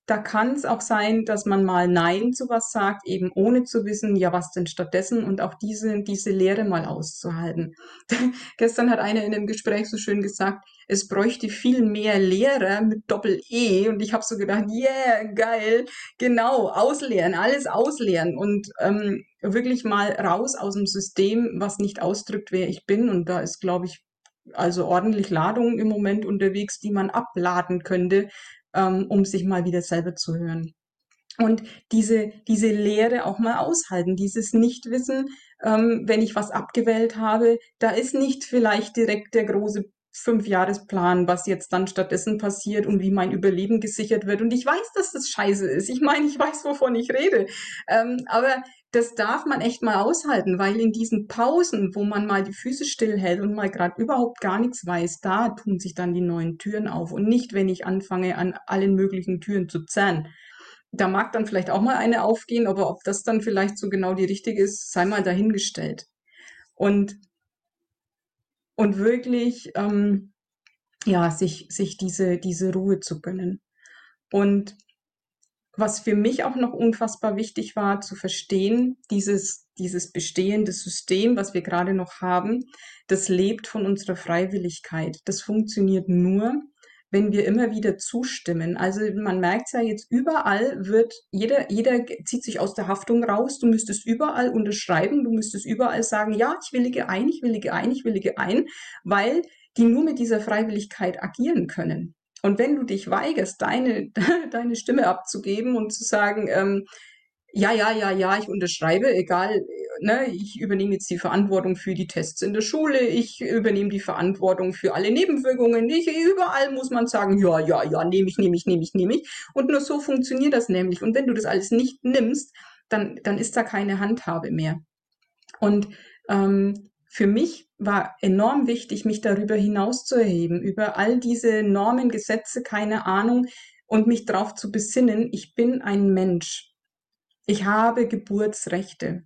A: da kann es auch sein, dass man mal Nein zu was sagt, eben ohne zu wissen, ja, was denn stattdessen und auch diese, diese Lehre mal auszuhalten. Gestern hat einer in einem Gespräch so schön gesagt, es bräuchte viel mehr Lehrer mit Doppel-E und ich habe so gedacht, yeah, geil, genau, ausleeren, alles ausleeren und ähm, wirklich mal raus aus dem System, was nicht ausdrückt, wer ich bin und da ist, glaube ich, also ordentlich Ladung im Moment unterwegs, die man abladen könnte, ähm, um sich mal wieder selber zu hören. Und diese, diese Lehre auch mal aushalten, dieses Nichtwissen, ähm, wenn ich was abgewählt habe, da ist nicht vielleicht direkt der große Fünfjahresplan, was jetzt dann stattdessen passiert und wie mein Überleben gesichert wird. Und ich weiß, dass das scheiße ist. Ich meine, ich weiß, wovon ich rede. Ähm, aber das darf man echt mal aushalten, weil in diesen Pausen, wo man mal die Füße stillhält und mal gerade überhaupt gar nichts weiß, da tun sich dann die neuen Türen auf und nicht, wenn ich anfange, an allen möglichen Türen zu zerren. Da mag dann vielleicht auch mal eine aufgehen, aber ob das dann vielleicht so genau die richtige ist, sei mal dahingestellt. Und, und wirklich, ähm, ja, sich, sich diese, diese Ruhe zu gönnen. Und was für mich auch noch unfassbar wichtig war zu verstehen, dieses, dieses bestehende System, was wir gerade noch haben, das lebt von unserer Freiwilligkeit. Das funktioniert nur, wenn wir immer wieder zustimmen. Also man merkt ja jetzt überall wird, jeder, jeder zieht sich aus der Haftung raus. Du müsstest überall unterschreiben, du müsstest überall sagen, ja, ich willige ein, ich willige ein, ich willige ein, weil die nur mit dieser Freiwilligkeit agieren können. Und wenn du dich weigerst, deine, deine Stimme abzugeben und zu sagen, ähm, ja, ja, ja, ja, ich unterschreibe, egal, ne, ich übernehme jetzt die Verantwortung für die Tests in der Schule, ich übernehme die Verantwortung für alle Nebenwirkungen, ich, überall muss man sagen, ja, ja, ja, nehme ich, nehme ich, nehme ich, nehme ich. Und nur so funktioniert das nämlich. Und wenn du das alles nicht nimmst, dann, dann ist da keine Handhabe mehr. Und ähm, für mich war enorm wichtig, mich darüber hinaus zu erheben, über all diese Normen, Gesetze, keine Ahnung, und mich darauf zu besinnen, ich bin ein Mensch ich habe Geburtsrechte.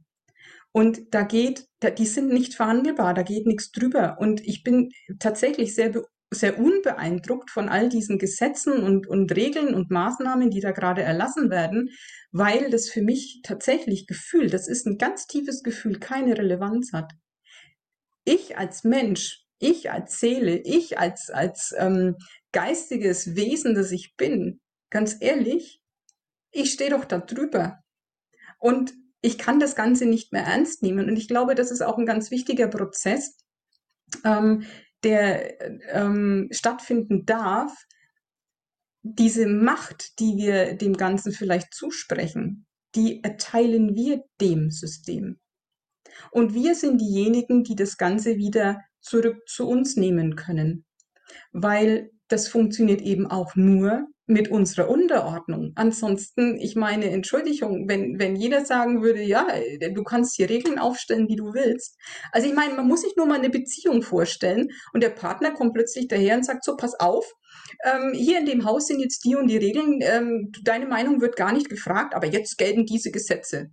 A: Und da geht, die sind nicht verhandelbar, da geht nichts drüber. Und ich bin tatsächlich sehr, sehr unbeeindruckt von all diesen Gesetzen und, und Regeln und Maßnahmen, die da gerade erlassen werden, weil das für mich tatsächlich Gefühl, das ist ein ganz tiefes Gefühl, keine Relevanz hat. Ich als Mensch, ich als Seele, ich als, als ähm, geistiges Wesen, das ich bin, ganz ehrlich, ich stehe doch da drüber. Und ich kann das Ganze nicht mehr ernst nehmen. Und ich glaube, das ist auch ein ganz wichtiger Prozess, ähm, der ähm, stattfinden darf. Diese Macht, die wir dem Ganzen vielleicht zusprechen, die erteilen wir dem System. Und wir sind diejenigen, die das Ganze wieder zurück zu uns nehmen können. Weil das funktioniert eben auch nur mit unserer Unterordnung. Ansonsten, ich meine, Entschuldigung, wenn, wenn jeder sagen würde, ja, du kannst hier Regeln aufstellen, wie du willst. Also ich meine, man muss sich nur mal eine Beziehung vorstellen und der Partner kommt plötzlich daher und sagt, so, pass auf, ähm, hier in dem Haus sind jetzt die und die Regeln, ähm, deine Meinung wird gar nicht gefragt, aber jetzt gelten diese Gesetze.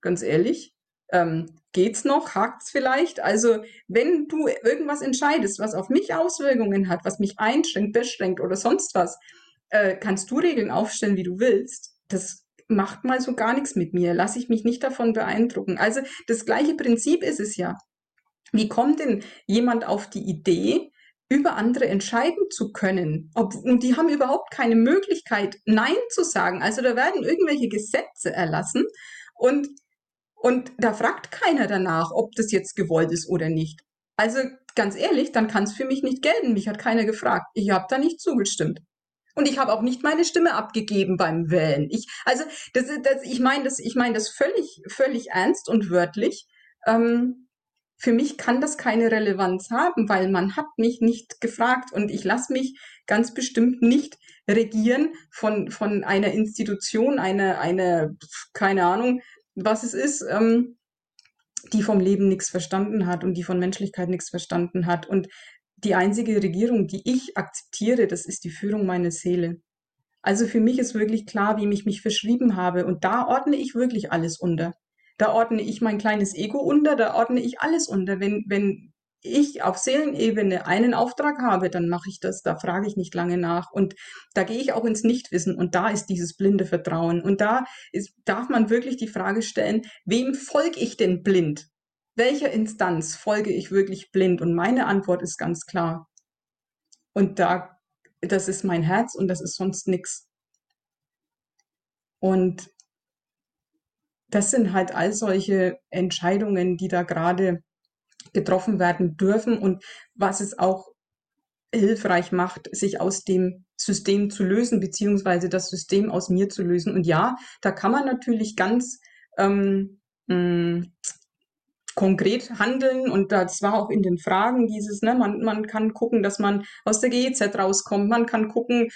A: Ganz ehrlich, ähm, geht's noch? Hakt's vielleicht? Also, wenn du irgendwas entscheidest, was auf mich Auswirkungen hat, was mich einschränkt, beschränkt oder sonst was, äh, kannst du Regeln aufstellen, wie du willst. Das macht mal so gar nichts mit mir. Lass ich mich nicht davon beeindrucken. Also, das gleiche Prinzip ist es ja. Wie kommt denn jemand auf die Idee, über andere entscheiden zu können. Ob, und die haben überhaupt keine Möglichkeit, Nein zu sagen. Also da werden irgendwelche Gesetze erlassen und und da fragt keiner danach, ob das jetzt gewollt ist oder nicht. Also ganz ehrlich, dann kann es für mich nicht gelten. Mich hat keiner gefragt. Ich habe da nicht zugestimmt. Und ich habe auch nicht meine Stimme abgegeben beim Wählen. Ich, also das, das, ich meine das, ich meine das völlig, völlig ernst und wörtlich. Ähm, für mich kann das keine Relevanz haben, weil man hat mich nicht gefragt und ich lasse mich ganz bestimmt nicht regieren von, von einer Institution, einer, einer, keine Ahnung, was es ist, ähm, die vom Leben nichts verstanden hat und die von Menschlichkeit nichts verstanden hat. Und die einzige Regierung, die ich akzeptiere, das ist die Führung meiner Seele. Also für mich ist wirklich klar, wie ich mich verschrieben habe. Und da ordne ich wirklich alles unter. Da ordne ich mein kleines Ego unter, da ordne ich alles unter. Wenn, wenn ich auf Seelenebene einen Auftrag habe, dann mache ich das, da frage ich nicht lange nach und da gehe ich auch ins Nichtwissen und da ist dieses blinde Vertrauen und da ist, darf man wirklich die Frage stellen, wem folge ich denn blind? Welcher Instanz folge ich wirklich blind? Und meine Antwort ist ganz klar. Und da, das ist mein Herz und das ist sonst nichts. Und das sind halt all solche Entscheidungen, die da gerade getroffen werden dürfen und was es auch hilfreich macht, sich aus dem System zu lösen, beziehungsweise das System aus mir zu lösen. Und ja, da kann man natürlich ganz ähm, mh, mm, konkret handeln und das war auch in den Fragen dieses, ne, man, man kann gucken, dass man aus der GEZ rauskommt, man kann gucken,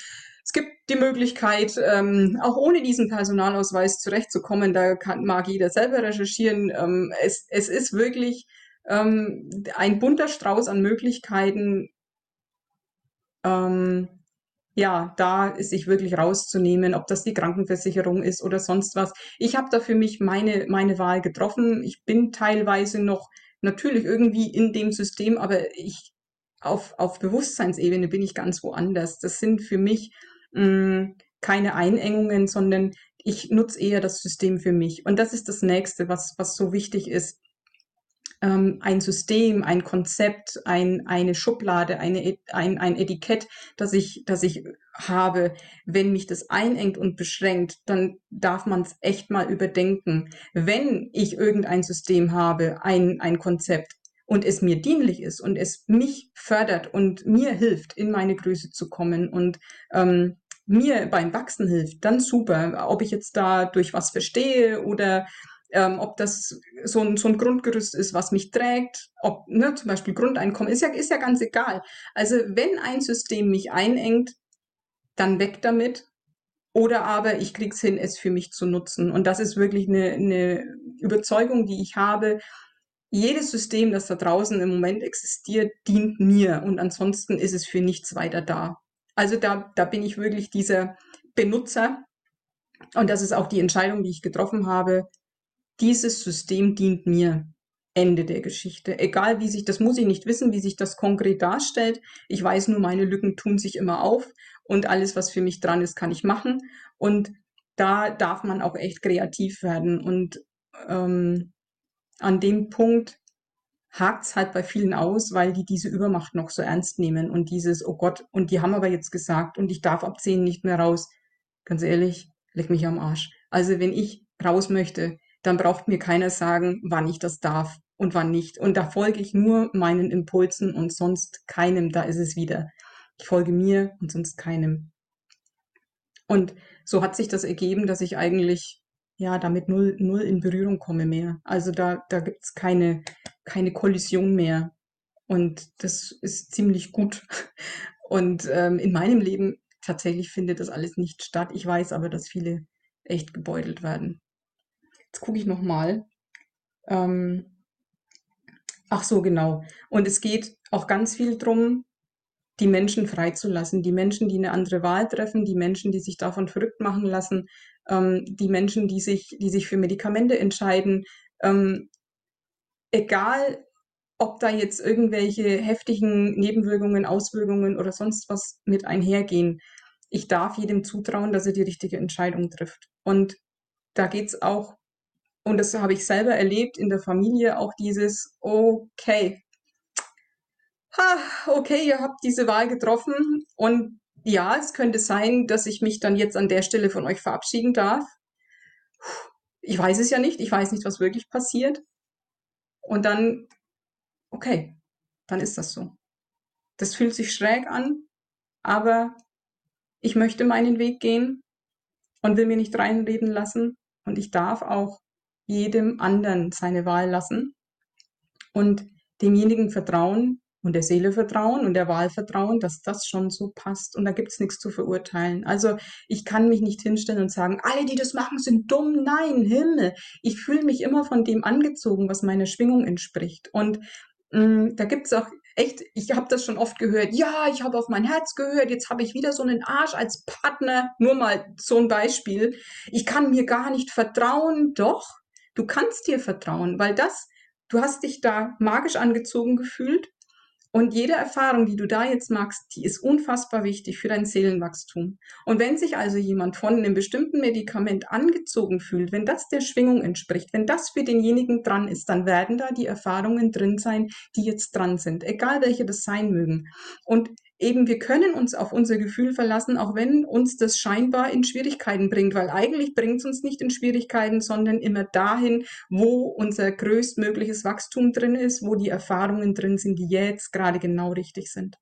A: es gibt die Möglichkeit, ähm, auch ohne diesen Personalausweis zurechtzukommen, da kann, mag jeder selber recherchieren. Ähm, es, es ist wirklich ähm, ein bunter Strauß an Möglichkeiten, ähm, ja, da sich wirklich rauszunehmen, ob das die Krankenversicherung ist oder sonst was. Ich habe da für mich meine, meine Wahl getroffen. Ich bin teilweise noch natürlich irgendwie in dem System, aber ich auf, auf Bewusstseinsebene bin ich ganz woanders. Das sind für mich mh, hm, keine Einengungen, sondern ich nutze eher das System für mich. Und das ist das Nächste, was, was so wichtig ist ähm, ein System, ein Konzept, ein, eine Schublade, eine, ein, ein Etikett, das ich, das ich habe, wenn mich das einengt und beschränkt, dann darf man es echt mal überdenken. Wenn ich irgendein System habe, ein, ein Konzept und es mir dienlich ist und es mich fördert und mir hilft, in meine Größe zu kommen und ähm, mir beim Wachsen hilft, dann super. Ob ich jetzt da durch was verstehe oder ähm, ob das so ein, so ein Grundgerüst ist, was mich trägt, ob ne, zum Beispiel Grundeinkommen, ist ja, ist ja ganz egal. Also wenn ein System mich einengt, dann weg damit. Oder aber ich krieg's hin, es für mich zu nutzen. Und das ist wirklich eine, eine Überzeugung, die ich habe. Jedes System, das da draußen im Moment existiert, dient mir und ansonsten ist es für nichts weiter da. Also da, da bin ich wirklich dieser Benutzer und das ist auch die Entscheidung, die ich getroffen habe dieses System dient mir. Ende der Geschichte. Egal wie sich, das muss ich nicht wissen, wie sich das konkret darstellt. Ich weiß nur, meine Lücken tun sich immer auf und alles, was für mich dran ist, kann ich machen. Und da darf man auch echt kreativ werden. Und ähm, an dem Punkt hakt's halt bei vielen aus, weil die diese Übermacht noch so ernst nehmen und dieses, oh Gott, und die haben aber jetzt gesagt und ich darf ab zehn nicht mehr raus. Ganz ehrlich, leck mich am Arsch. Also wenn ich raus möchte, dann braucht mir keiner sagen, wann ich das darf und wann nicht. Und da folge ich nur meinen Impulsen und sonst keinem, da ist es wieder. Ich folge mir und sonst keinem. Und so hat sich das ergeben, dass ich eigentlich ja damit null, null in Berührung komme mehr. Also da, da gibt's keine, keine Kollision mehr. Und das ist ziemlich gut. Und ähm, in meinem Leben tatsächlich findet das alles nicht statt. Ich weiß aber, dass viele echt gebeutelt werden. Jetzt gucke ich nochmal. Ähm, ach so, genau. Und es geht auch ganz viel drum, die Menschen freizulassen. Die Menschen, die eine andere Wahl treffen, die Menschen, die sich davon verrückt machen lassen, ähm, die Menschen, die sich, die sich für Medikamente entscheiden. Ähm, egal, ob da jetzt irgendwelche heftigen Nebenwirkungen, Auswirkungen oder sonst was mit einhergehen. Ich darf jedem zutrauen, dass er die richtige Entscheidung trifft. Und da geht es auch und das habe ich selber erlebt in der Familie, auch dieses, okay, ha, okay, ihr habt diese Wahl getroffen und ja, es könnte sein, dass ich mich dann jetzt an der Stelle von euch verabschieden darf. Ich weiß es ja nicht, ich weiß nicht, was wirklich passiert. Und dann, okay, dann ist das so. Das fühlt sich schräg an, aber ich möchte meinen Weg gehen und will mir nicht reinreden lassen. Und ich darf auch jedem anderen seine Wahl lassen und demjenigen vertrauen und der Seele vertrauen und der Wahl vertrauen, dass das schon so passt. Und da gibt's nichts zu verurteilen. Also ich kann mich nicht hinstellen und sagen, alle, die das machen, sind dumm. Nein, Himmel. Ich fühle mich immer von dem angezogen, was meiner Schwingung entspricht. Und mh, mm, da gibt's auch echt, ich habe das schon oft gehört, ja, ich habe auf mein Herz gehört, jetzt habe ich wieder so einen Arsch als Partner, nur mal so ein Beispiel. Ich kann mir gar nicht vertrauen, doch, Du kannst dir vertrauen, weil das, du hast dich da magisch angezogen gefühlt und jede Erfahrung, die du da jetzt machst, die ist unfassbar wichtig für dein Seelenwachstum. Und wenn sich also jemand von einem bestimmten Medikament angezogen fühlt, wenn das der Schwingung entspricht, wenn das für denjenigen dran ist, dann werden da die Erfahrungen drin sein, die jetzt dran sind, egal welche das sein mögen. Und eben wir können uns auf unser Gefühl verlassen, auch wenn uns das scheinbar in Schwierigkeiten bringt, weil eigentlich bringt es uns nicht in Schwierigkeiten, sondern immer dahin, wo unser größtmögliches Wachstum drin ist, wo die Erfahrungen drin sind, die jetzt gerade genau richtig sind.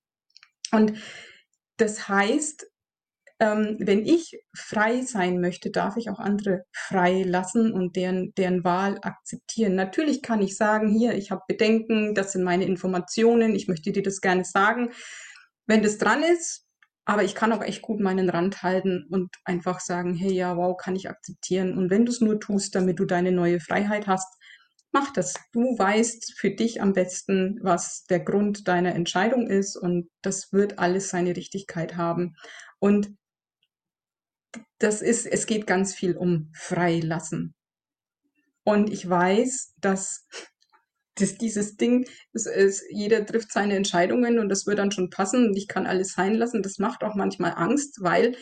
A: Und das heißt, ähm, wenn ich frei sein möchte, darf ich auch andere frei lassen und deren, deren Wahl akzeptieren. Natürlich kann ich sagen, hier, ich habe Bedenken, das sind meine Informationen, ich möchte dir das gerne sagen wenn das dran ist, aber ich kann auch echt gut meinen Rand halten und einfach sagen, hey, ja, wow, kann ich akzeptieren. Und wenn du es nur tust, damit du deine neue Freiheit hast, mach das. Du weißt für dich am besten, was der Grund deiner Entscheidung ist und das wird alles seine Richtigkeit haben. Und das ist, es geht ganz viel um Freilassen. Und ich weiß, dass das, dieses Ding, das ist, jeder trifft seine Entscheidungen und das wird dann schon passen und ich kann alles sein lassen. Das macht auch manchmal Angst, weil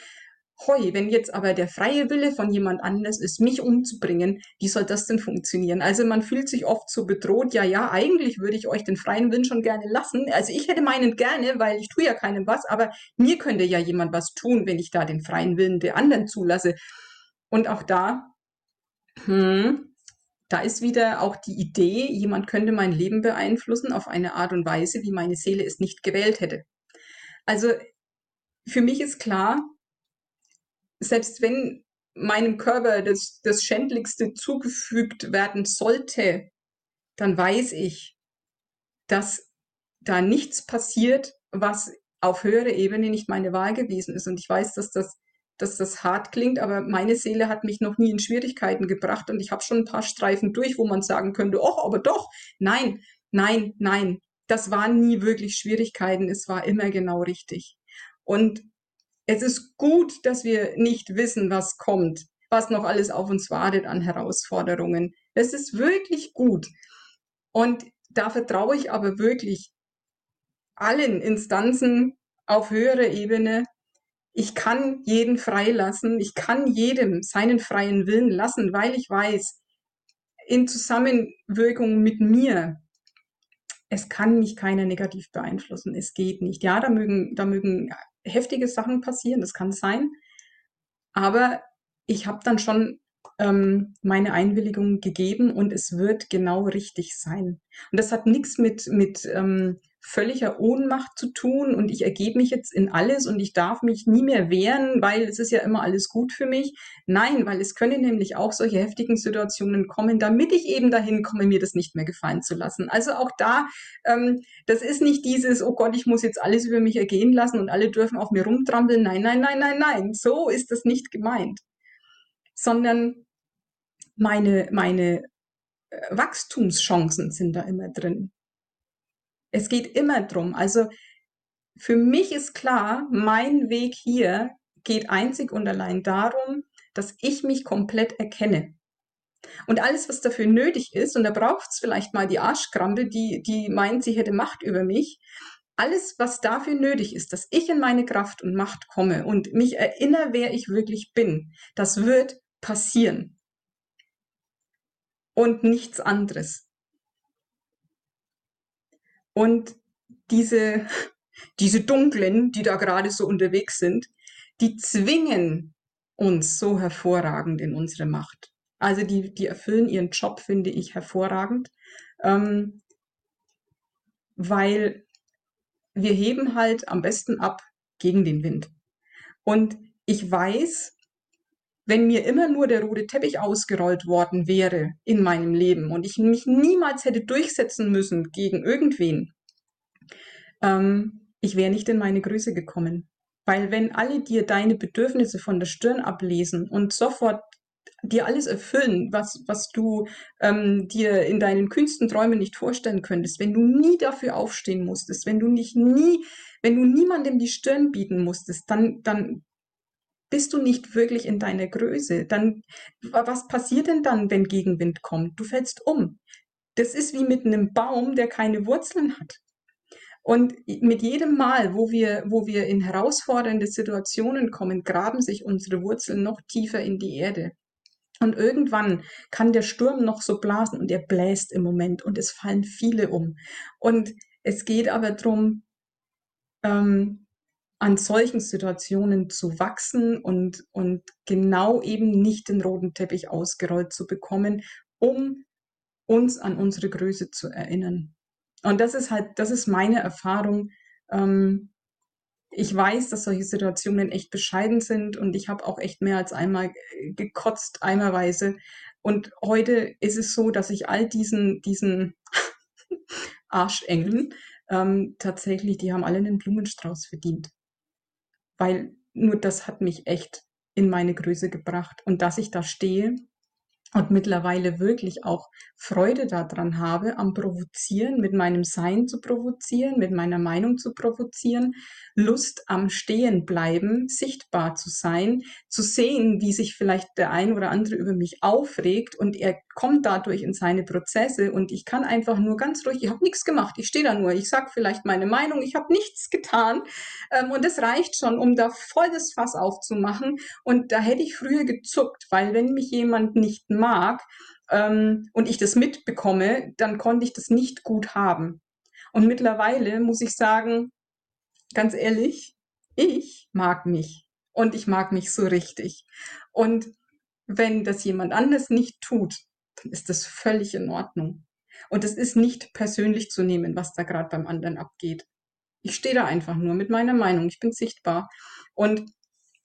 A: Hoi, wenn jetzt aber der freie Wille von jemand anders ist, mich umzubringen, wie soll das denn funktionieren? Also man fühlt sich oft so bedroht, ja, ja, eigentlich würde ich euch den freien Willen schon gerne lassen. Also ich hätte meinen gerne, weil ich tue ja keinem was, aber mir könnte ja jemand was tun, wenn ich da den freien Willen der anderen zulasse. Und auch da, hm, da ist wieder auch die Idee, jemand könnte mein Leben beeinflussen auf eine Art und Weise, wie meine Seele es nicht gewählt hätte. Also für mich ist klar, selbst wenn meinem Körper das, das Schändlichste zugefügt werden sollte, dann weiß ich, dass da nichts passiert, was auf höherer Ebene nicht meine Wahl gewesen ist. Und ich weiß, dass das, dass das hart klingt, aber meine Seele hat mich noch nie in Schwierigkeiten gebracht und ich habe schon ein paar Streifen durch, wo man sagen könnte, oh, aber doch, nein, nein, nein, das waren nie wirklich Schwierigkeiten, es war immer genau richtig. Und es ist gut, dass wir nicht wissen, was kommt, was noch alles auf uns wartet an Herausforderungen. Es ist wirklich gut. Und da vertraue ich aber wirklich allen Instanzen auf höherer Ebene. Ich kann jeden freilassen. Ich kann jedem seinen freien Willen lassen, weil ich weiß, in Zusammenwirkung mit mir, es kann mich keiner negativ beeinflussen. Es geht nicht. Ja, da mögen, da mögen heftige Sachen passieren, das kann sein. Aber ich habe dann schon ähm, meine Einwilligung gegeben und es wird genau richtig sein. Und das hat nichts mit, mit ähm, völliger Ohnmacht zu tun und ich ergebe mich jetzt in alles und ich darf mich nie mehr wehren, weil es ist ja immer alles gut für mich. Nein, weil es können nämlich auch solche heftigen Situationen kommen, damit ich eben dahin komme, mir das nicht mehr gefallen zu lassen. Also auch da, ähm, das ist nicht dieses, oh Gott, ich muss jetzt alles über mich ergehen lassen und alle dürfen auf mir rumtrampeln. Nein, nein, nein, nein, nein. So ist das nicht gemeint. Sondern meine, meine äh, Wachstumschancen sind da immer drin. Es geht immer drum. Also für mich ist klar, mein Weg hier geht einzig und allein darum, dass ich mich komplett erkenne. Und alles, was dafür nötig ist, und da braucht es vielleicht mal die Arschkrampe, die, die meint, sie hätte Macht über mich, alles, was dafür nötig ist, dass ich in meine Kraft und Macht komme und mich erinnere, wer ich wirklich bin, das wird passieren. Und nichts anderes. Und diese, diese Dunklen, die da gerade so unterwegs sind, die zwingen uns so hervorragend in unsere Macht. Also die, die erfüllen ihren Job, finde ich, hervorragend, ähm, weil wir heben halt am besten ab gegen den Wind. Und ich weiß, wenn mir immer nur der rote Teppich ausgerollt worden wäre in meinem Leben und ich mich niemals hätte durchsetzen müssen gegen irgendwen, ähm, ich wäre nicht in meine Größe gekommen. Weil wenn alle dir deine Bedürfnisse von der Stirn ablesen und sofort dir alles erfüllen, was, was du ähm, dir in deinen kühnsten Träumen nicht vorstellen könntest, wenn du nie dafür aufstehen musstest, wenn du nicht nie, wenn du niemandem die Stirn bieten musstest, dann, dann bist du nicht wirklich in deiner Größe. Dann, was passiert denn dann, wenn Gegenwind kommt? Du fällst um. Das ist wie mit einem Baum, der keine Wurzeln hat. Und mit jedem Mal, wo wir, wo wir in herausfordernde Situationen kommen, graben sich unsere Wurzeln noch tiefer in die Erde. Und irgendwann kann der Sturm noch so blasen und er bläst im Moment und es fallen viele um. Und es geht aber darum, ähm, an solchen Situationen zu wachsen und, und genau eben nicht den roten Teppich ausgerollt zu bekommen, um uns an unsere Größe zu erinnern. Und das ist halt, das ist meine Erfahrung. Ähm, ich weiß, dass solche Situationen echt bescheiden sind und ich habe auch echt mehr als einmal gekotzt, eimerweise. Und heute ist es so, dass ich all diesen, diesen Arschengeln ähm, tatsächlich, die haben alle einen Blumenstrauß verdient weil nur das hat mich echt in meine Größe gebracht. Und dass ich da stehe und mittlerweile wirklich auch Freude daran habe, am Provozieren, mit meinem Sein zu provozieren, mit meiner Meinung zu provozieren, Lust am Stehen bleiben, sichtbar zu sein, zu sehen, wie sich vielleicht der ein oder andere über mich aufregt und er kommt dadurch in seine Prozesse und ich kann einfach nur ganz ruhig, ich habe nichts gemacht, ich stehe da nur, ich sage vielleicht meine Meinung, ich habe nichts getan ähm, und das reicht schon, um da voll das Fass aufzumachen und da hätte ich früher gezuckt, weil wenn mich jemand nicht mag ähm, und ich das mitbekomme, dann konnte ich das nicht gut haben. Und mittlerweile muss ich sagen, ganz ehrlich, ich mag mich und ich mag mich so richtig. Und wenn das jemand anders nicht tut, dann ist das völlig in Ordnung. Und es ist nicht persönlich zu nehmen, was da gerade beim anderen abgeht. Ich stehe da einfach nur mit meiner Meinung. Ich bin sichtbar. Und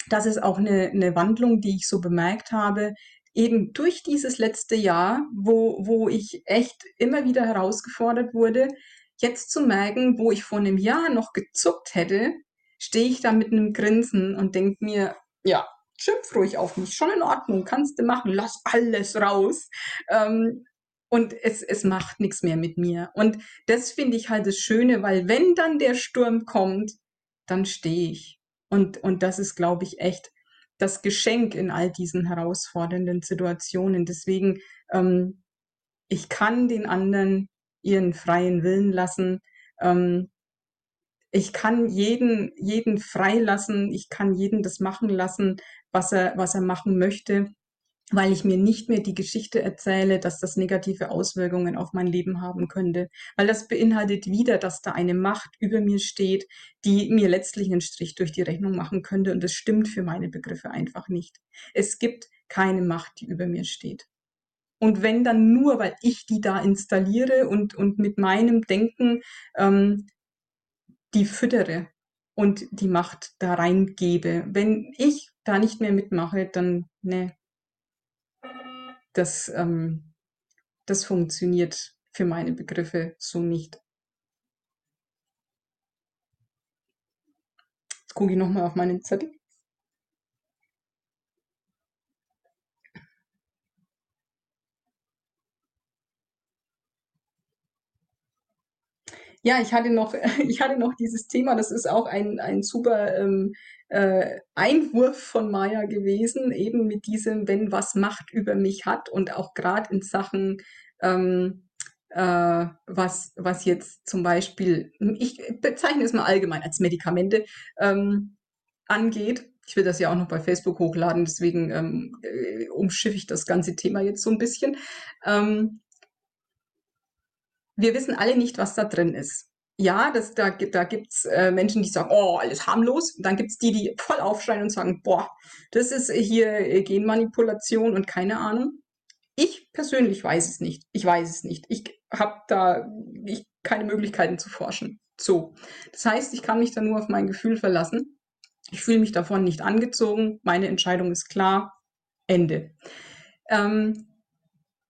A: das ist auch eine, eine Wandlung, die ich so bemerkt habe, eben durch dieses letzte Jahr, wo, wo ich echt immer wieder herausgefordert wurde, jetzt zu merken, wo ich vor einem Jahr noch gezuckt hätte, stehe ich da mit einem Grinsen und denke mir, ja, schimpf ruhig auf mich, schon in Ordnung, kannst du machen, lass alles raus. Ähm, und es, es macht nichts mehr mit mir. Und das finde ich halt das Schöne, weil wenn dann der Sturm kommt, dann stehe ich. Und, und das ist, glaube ich, echt das Geschenk in all diesen herausfordernden Situationen. Deswegen, ähm, ich kann den anderen ihren freien Willen lassen. Ähm, ich kann jeden, jeden freilassen, ich kann jeden das machen lassen, was er, was er machen möchte, weil ich mir nicht mehr die Geschichte erzähle, dass das negative Auswirkungen auf mein Leben haben könnte. Weil das beinhaltet wieder, dass da eine Macht über mir steht, die mir letztlich einen Strich durch die Rechnung machen könnte. Und das stimmt für meine Begriffe einfach nicht. Es gibt keine Macht, die über mir steht. Und wenn dann nur, weil ich die da installiere und, und mit meinem Denken ähm, die füttere und die Macht da reingebe. Wenn ich da nicht mehr mitmache, dann, ne, das, ähm, das funktioniert für meine Begriffe so nicht. Jetzt gucke ich nochmal auf meinen Zettel. Ja, ich hatte noch, ich hatte noch dieses Thema, das ist auch ein, ein super ähm, äh, Einwurf von Maya gewesen, eben mit diesem, wenn was Macht über mich hat und auch gerade in Sachen, ähm, äh, was, was jetzt zum Beispiel, ich bezeichne es mal allgemein als Medikamente, ähm, angeht. Ich will das ja auch noch bei Facebook hochladen, deswegen ähm, äh, umschiffe ich das ganze Thema jetzt so ein bisschen. Ähm, wir wissen alle nicht, was da drin ist. Ja, das, da, da gibt's äh, Menschen, die sagen, oh, alles harmlos. dann gibt's die, die voll aufschreien und sagen, boah, das ist hier äh, Genmanipulation und keine Ahnung. Ich persönlich weiß es nicht. Ich weiß es nicht. Ich habe da ich, keine Möglichkeiten zu forschen. So. Das heißt, ich kann mich da nur auf mein Gefühl verlassen. Ich fühle mich davon nicht angezogen. Meine Entscheidung ist klar. Ende. Ähm,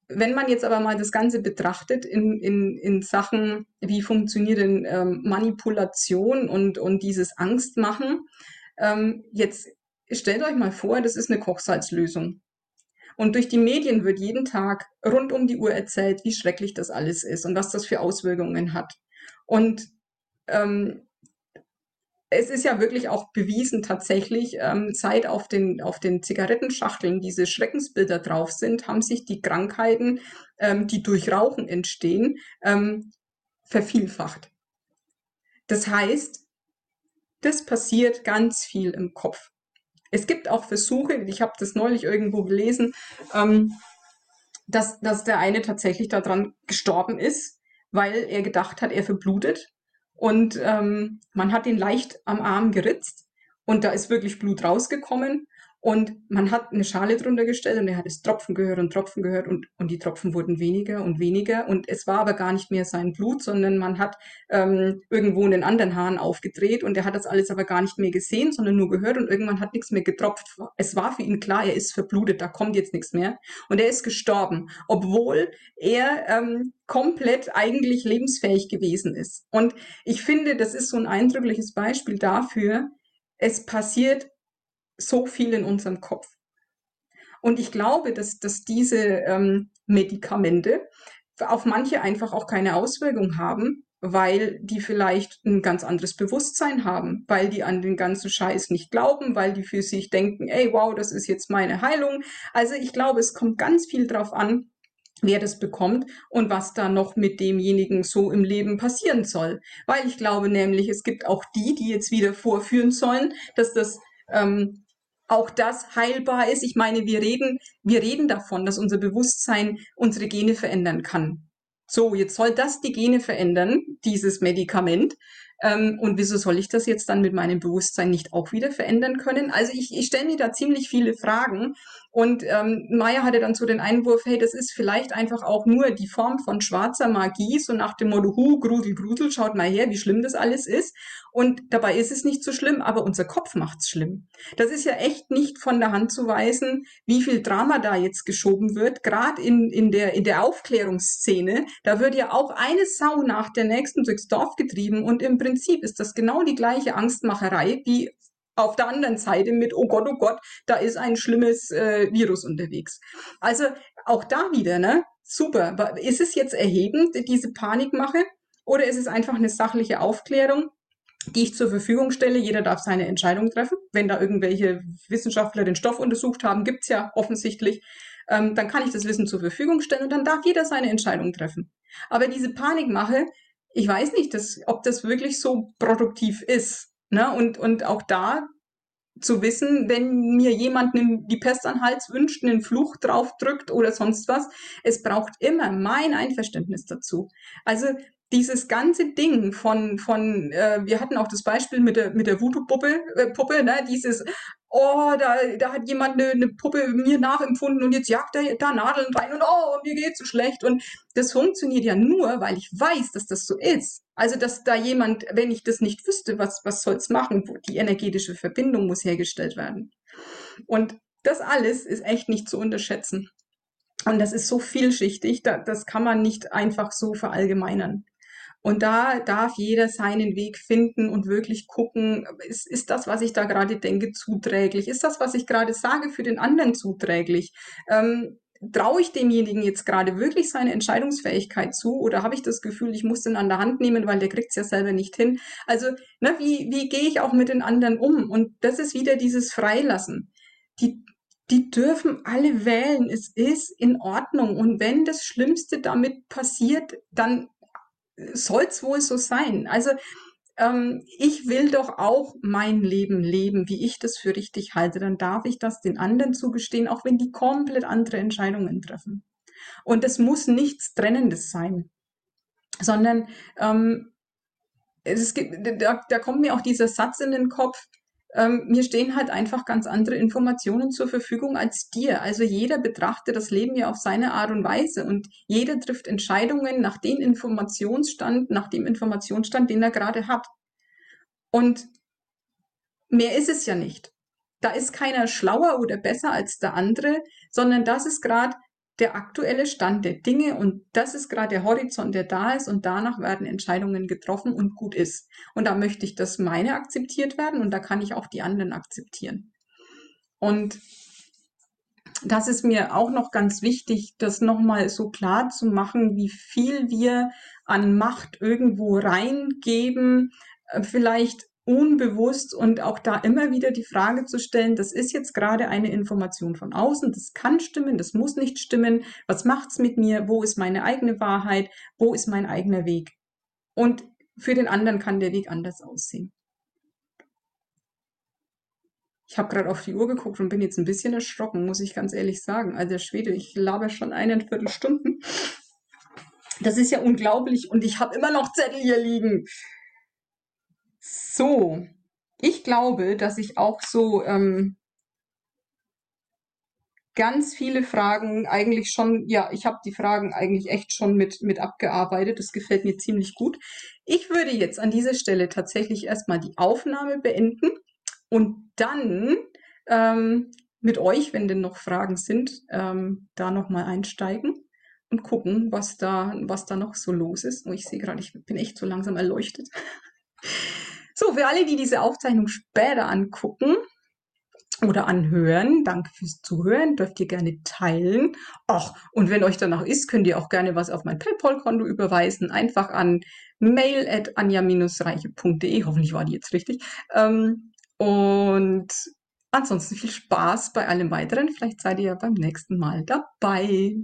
A: wenn man jetzt aber mal das Ganze betrachtet in, in, in Sachen, wie funktioniert denn ähm, Manipulation und, und dieses Angstmachen, ähm, jetzt stellt euch mal vor, das ist eine Kochsalzlösung. Und durch die Medien wird jeden Tag rund um die Uhr erzählt, wie schrecklich das alles ist und was das für Auswirkungen hat. Und ähm, es ist ja wirklich auch bewiesen tatsächlich, ähm, seit auf den, auf den Zigarettenschachteln diese Schreckensbilder drauf sind, haben sich die Krankheiten, ähm, die durch Rauchen entstehen, ähm, vervielfacht. Das heißt, das passiert ganz viel im Kopf. Es gibt auch Versuche, ich habe das neulich irgendwo gelesen, ähm, dass, dass der eine tatsächlich daran gestorben ist, weil er gedacht hat, er verblutet und ähm, man hat ihn leicht am Arm geritzt und da ist wirklich Blut rausgekommen. Und man hat eine Schale drunter gestellt und er hat es Tropfen gehört und Tropfen gehört und, und die Tropfen wurden weniger und weniger. Und es war aber gar nicht mehr sein Blut, sondern man hat ähm, irgendwo einen anderen Hahn aufgedreht und er hat das alles aber gar nicht mehr gesehen, sondern nur gehört und irgendwann hat nichts mehr getropft. Es war für ihn klar, er ist verblutet, da kommt jetzt nichts mehr. Und er ist gestorben, obwohl er ähm, komplett eigentlich lebensfähig gewesen ist. Und ich finde, das ist so ein eindrückliches Beispiel dafür, es passiert so viel in unserem Kopf. Und ich glaube, dass, dass diese ähm, Medikamente auf manche einfach auch keine Auswirkung haben, weil die vielleicht ein ganz anderes Bewusstsein haben, weil die an den ganzen Scheiß nicht glauben, weil die für sich denken, ey, wow, das ist jetzt meine Heilung. Also ich glaube, es kommt ganz viel drauf an, wer das bekommt und was da noch mit demjenigen so im Leben passieren soll. Weil ich glaube nämlich, es gibt auch die, die jetzt wieder vorführen sollen, dass das ähm, auch das heilbar ist. Ich meine, wir reden, wir reden davon, dass unser Bewusstsein unsere Gene verändern kann. So, jetzt soll das die Gene verändern, dieses Medikament. Ähm, und wieso soll ich das jetzt dann mit meinem Bewusstsein nicht auch wieder verändern können? Also ich, ich stelle mir da ziemlich viele Fragen. Und ähm, Maya hatte dann so den Einwurf, hey, das ist vielleicht einfach auch nur die Form von schwarzer Magie, so nach dem Motto, hu, grusel, grusel, schaut mal her, wie schlimm das alles ist. Und dabei ist es nicht so schlimm, aber unser Kopf macht's schlimm. Das ist ja echt nicht von der Hand zu weisen, wie viel Drama da jetzt geschoben wird, gerade in, in, der, in der Aufklärungsszene. Da wird ja auch eine Sau nach der nächsten durchs Dorf getrieben und im Prinzip ist das genau die gleiche Angstmacherei wie auf der anderen Seite mit, oh Gott, oh Gott, da ist ein schlimmes äh, Virus unterwegs. Also auch da wieder, ne? Super. Ist es jetzt erhebend, diese Panikmache? Oder ist es einfach eine sachliche Aufklärung, die ich zur Verfügung stelle? Jeder darf seine Entscheidung treffen. Wenn da irgendwelche Wissenschaftler den Stoff untersucht haben, gibt's ja offensichtlich, ähm, dann kann ich das Wissen zur Verfügung stellen und dann darf jeder seine Entscheidung treffen. Aber diese Panikmache, ich weiß nicht, dass, ob das wirklich so produktiv ist. Ne? Und, und auch da zu wissen, wenn mir jemand die Pest an den Hals wünscht, einen Fluch draufdrückt oder sonst was, es braucht immer mein Einverständnis dazu. Also dieses ganze Ding von, von äh, wir hatten auch das Beispiel mit der, mit der Voodoo-Puppe, äh, Puppe, ne, dieses, oh, da, da hat jemand eine, eine Puppe mir nachempfunden und jetzt jagt er da Nadeln rein und oh, mir geht's so schlecht. Und das funktioniert ja nur, weil ich weiß, dass das so ist. Also, dass da jemand, wenn ich das nicht wüsste, was, was soll's machen? Die energetische Verbindung muss hergestellt werden. Und das alles ist echt nicht zu unterschätzen. Und das ist so vielschichtig, da, das kann man nicht einfach so verallgemeinern. Und da darf jeder seinen Weg finden und wirklich gucken, ist, ist das, was ich da gerade denke, zuträglich? Ist das, was ich gerade sage, für den anderen zuträglich? Ähm, traue ich demjenigen jetzt gerade wirklich seine Entscheidungsfähigkeit zu oder habe ich das Gefühl, ich muss den an der Hand nehmen, weil der kriegt es ja selber nicht hin? Also, ne, wie, wie gehe ich auch mit den anderen um? Und das ist wieder dieses Freilassen. Die, die dürfen alle wählen. Es ist in Ordnung. Und wenn das Schlimmste damit passiert, dann soll es wohl so sein. Also ähm, ich will doch auch mein Leben leben, wie ich das für richtig halte. Dann darf ich das den anderen zugestehen, auch wenn die komplett andere Entscheidungen treffen. Und es muss nichts Trennendes sein, sondern ähm, es gibt, da, da kommt mir auch dieser Satz in den Kopf, ähm, mir stehen halt einfach ganz andere Informationen zur Verfügung als dir. Also jeder betrachtet das Leben ja auf seine Art und Weise und jeder trifft Entscheidungen nach dem Informationsstand, nach dem Informationsstand, den er gerade hat. Und mehr ist es ja nicht. Da ist keiner schlauer oder besser als der andere, sondern das ist gerade der aktuelle Stand der Dinge und das ist gerade der Horizont, der da ist und danach werden Entscheidungen getroffen und gut ist. Und da möchte ich, dass meine akzeptiert werden und da kann ich auch die anderen akzeptieren. Und das ist mir auch noch ganz wichtig, das nochmal so klar zu machen, wie viel wir an Macht irgendwo reingeben, äh, vielleicht unbewusst und auch da immer wieder die Frage zu stellen, das ist jetzt gerade eine Information von außen, das kann stimmen, das muss nicht stimmen, was macht's mit mir, wo ist meine eigene Wahrheit, wo ist mein eigener Weg? Und für den anderen kann der Weg anders aussehen. Ich habe gerade auf die Uhr geguckt und bin jetzt ein bisschen erschrocken, muss ich ganz ehrlich sagen. Also Schwede, ich laber schon einen Viertelstunden. Das ist ja unglaublich und ich habe immer noch Zettel hier liegen. So, ich glaube, dass ich auch so ähm, ganz viele Fragen eigentlich schon, ja, ich habe die Fragen eigentlich echt schon mit, mit abgearbeitet. Das gefällt mir ziemlich gut. Ich würde jetzt an dieser Stelle tatsächlich erstmal die Aufnahme beenden und dann ähm, mit euch, wenn denn noch Fragen sind, ähm, da nochmal einsteigen und gucken, was da, was da noch so los ist. Oh, ich sehe gerade, ich bin echt so langsam erleuchtet. So, für alle, die diese Aufzeichnung später angucken oder anhören, danke fürs Zuhören, dürft ihr gerne teilen. Ach, und wenn euch danach ist, könnt ihr auch gerne was auf mein PayPal-Konto überweisen. Einfach an mail at anja-reiche.de. Hoffentlich war die jetzt richtig. Ähm, und ansonsten viel Spaß bei allem weiteren. Vielleicht seid ihr ja beim nächsten Mal dabei.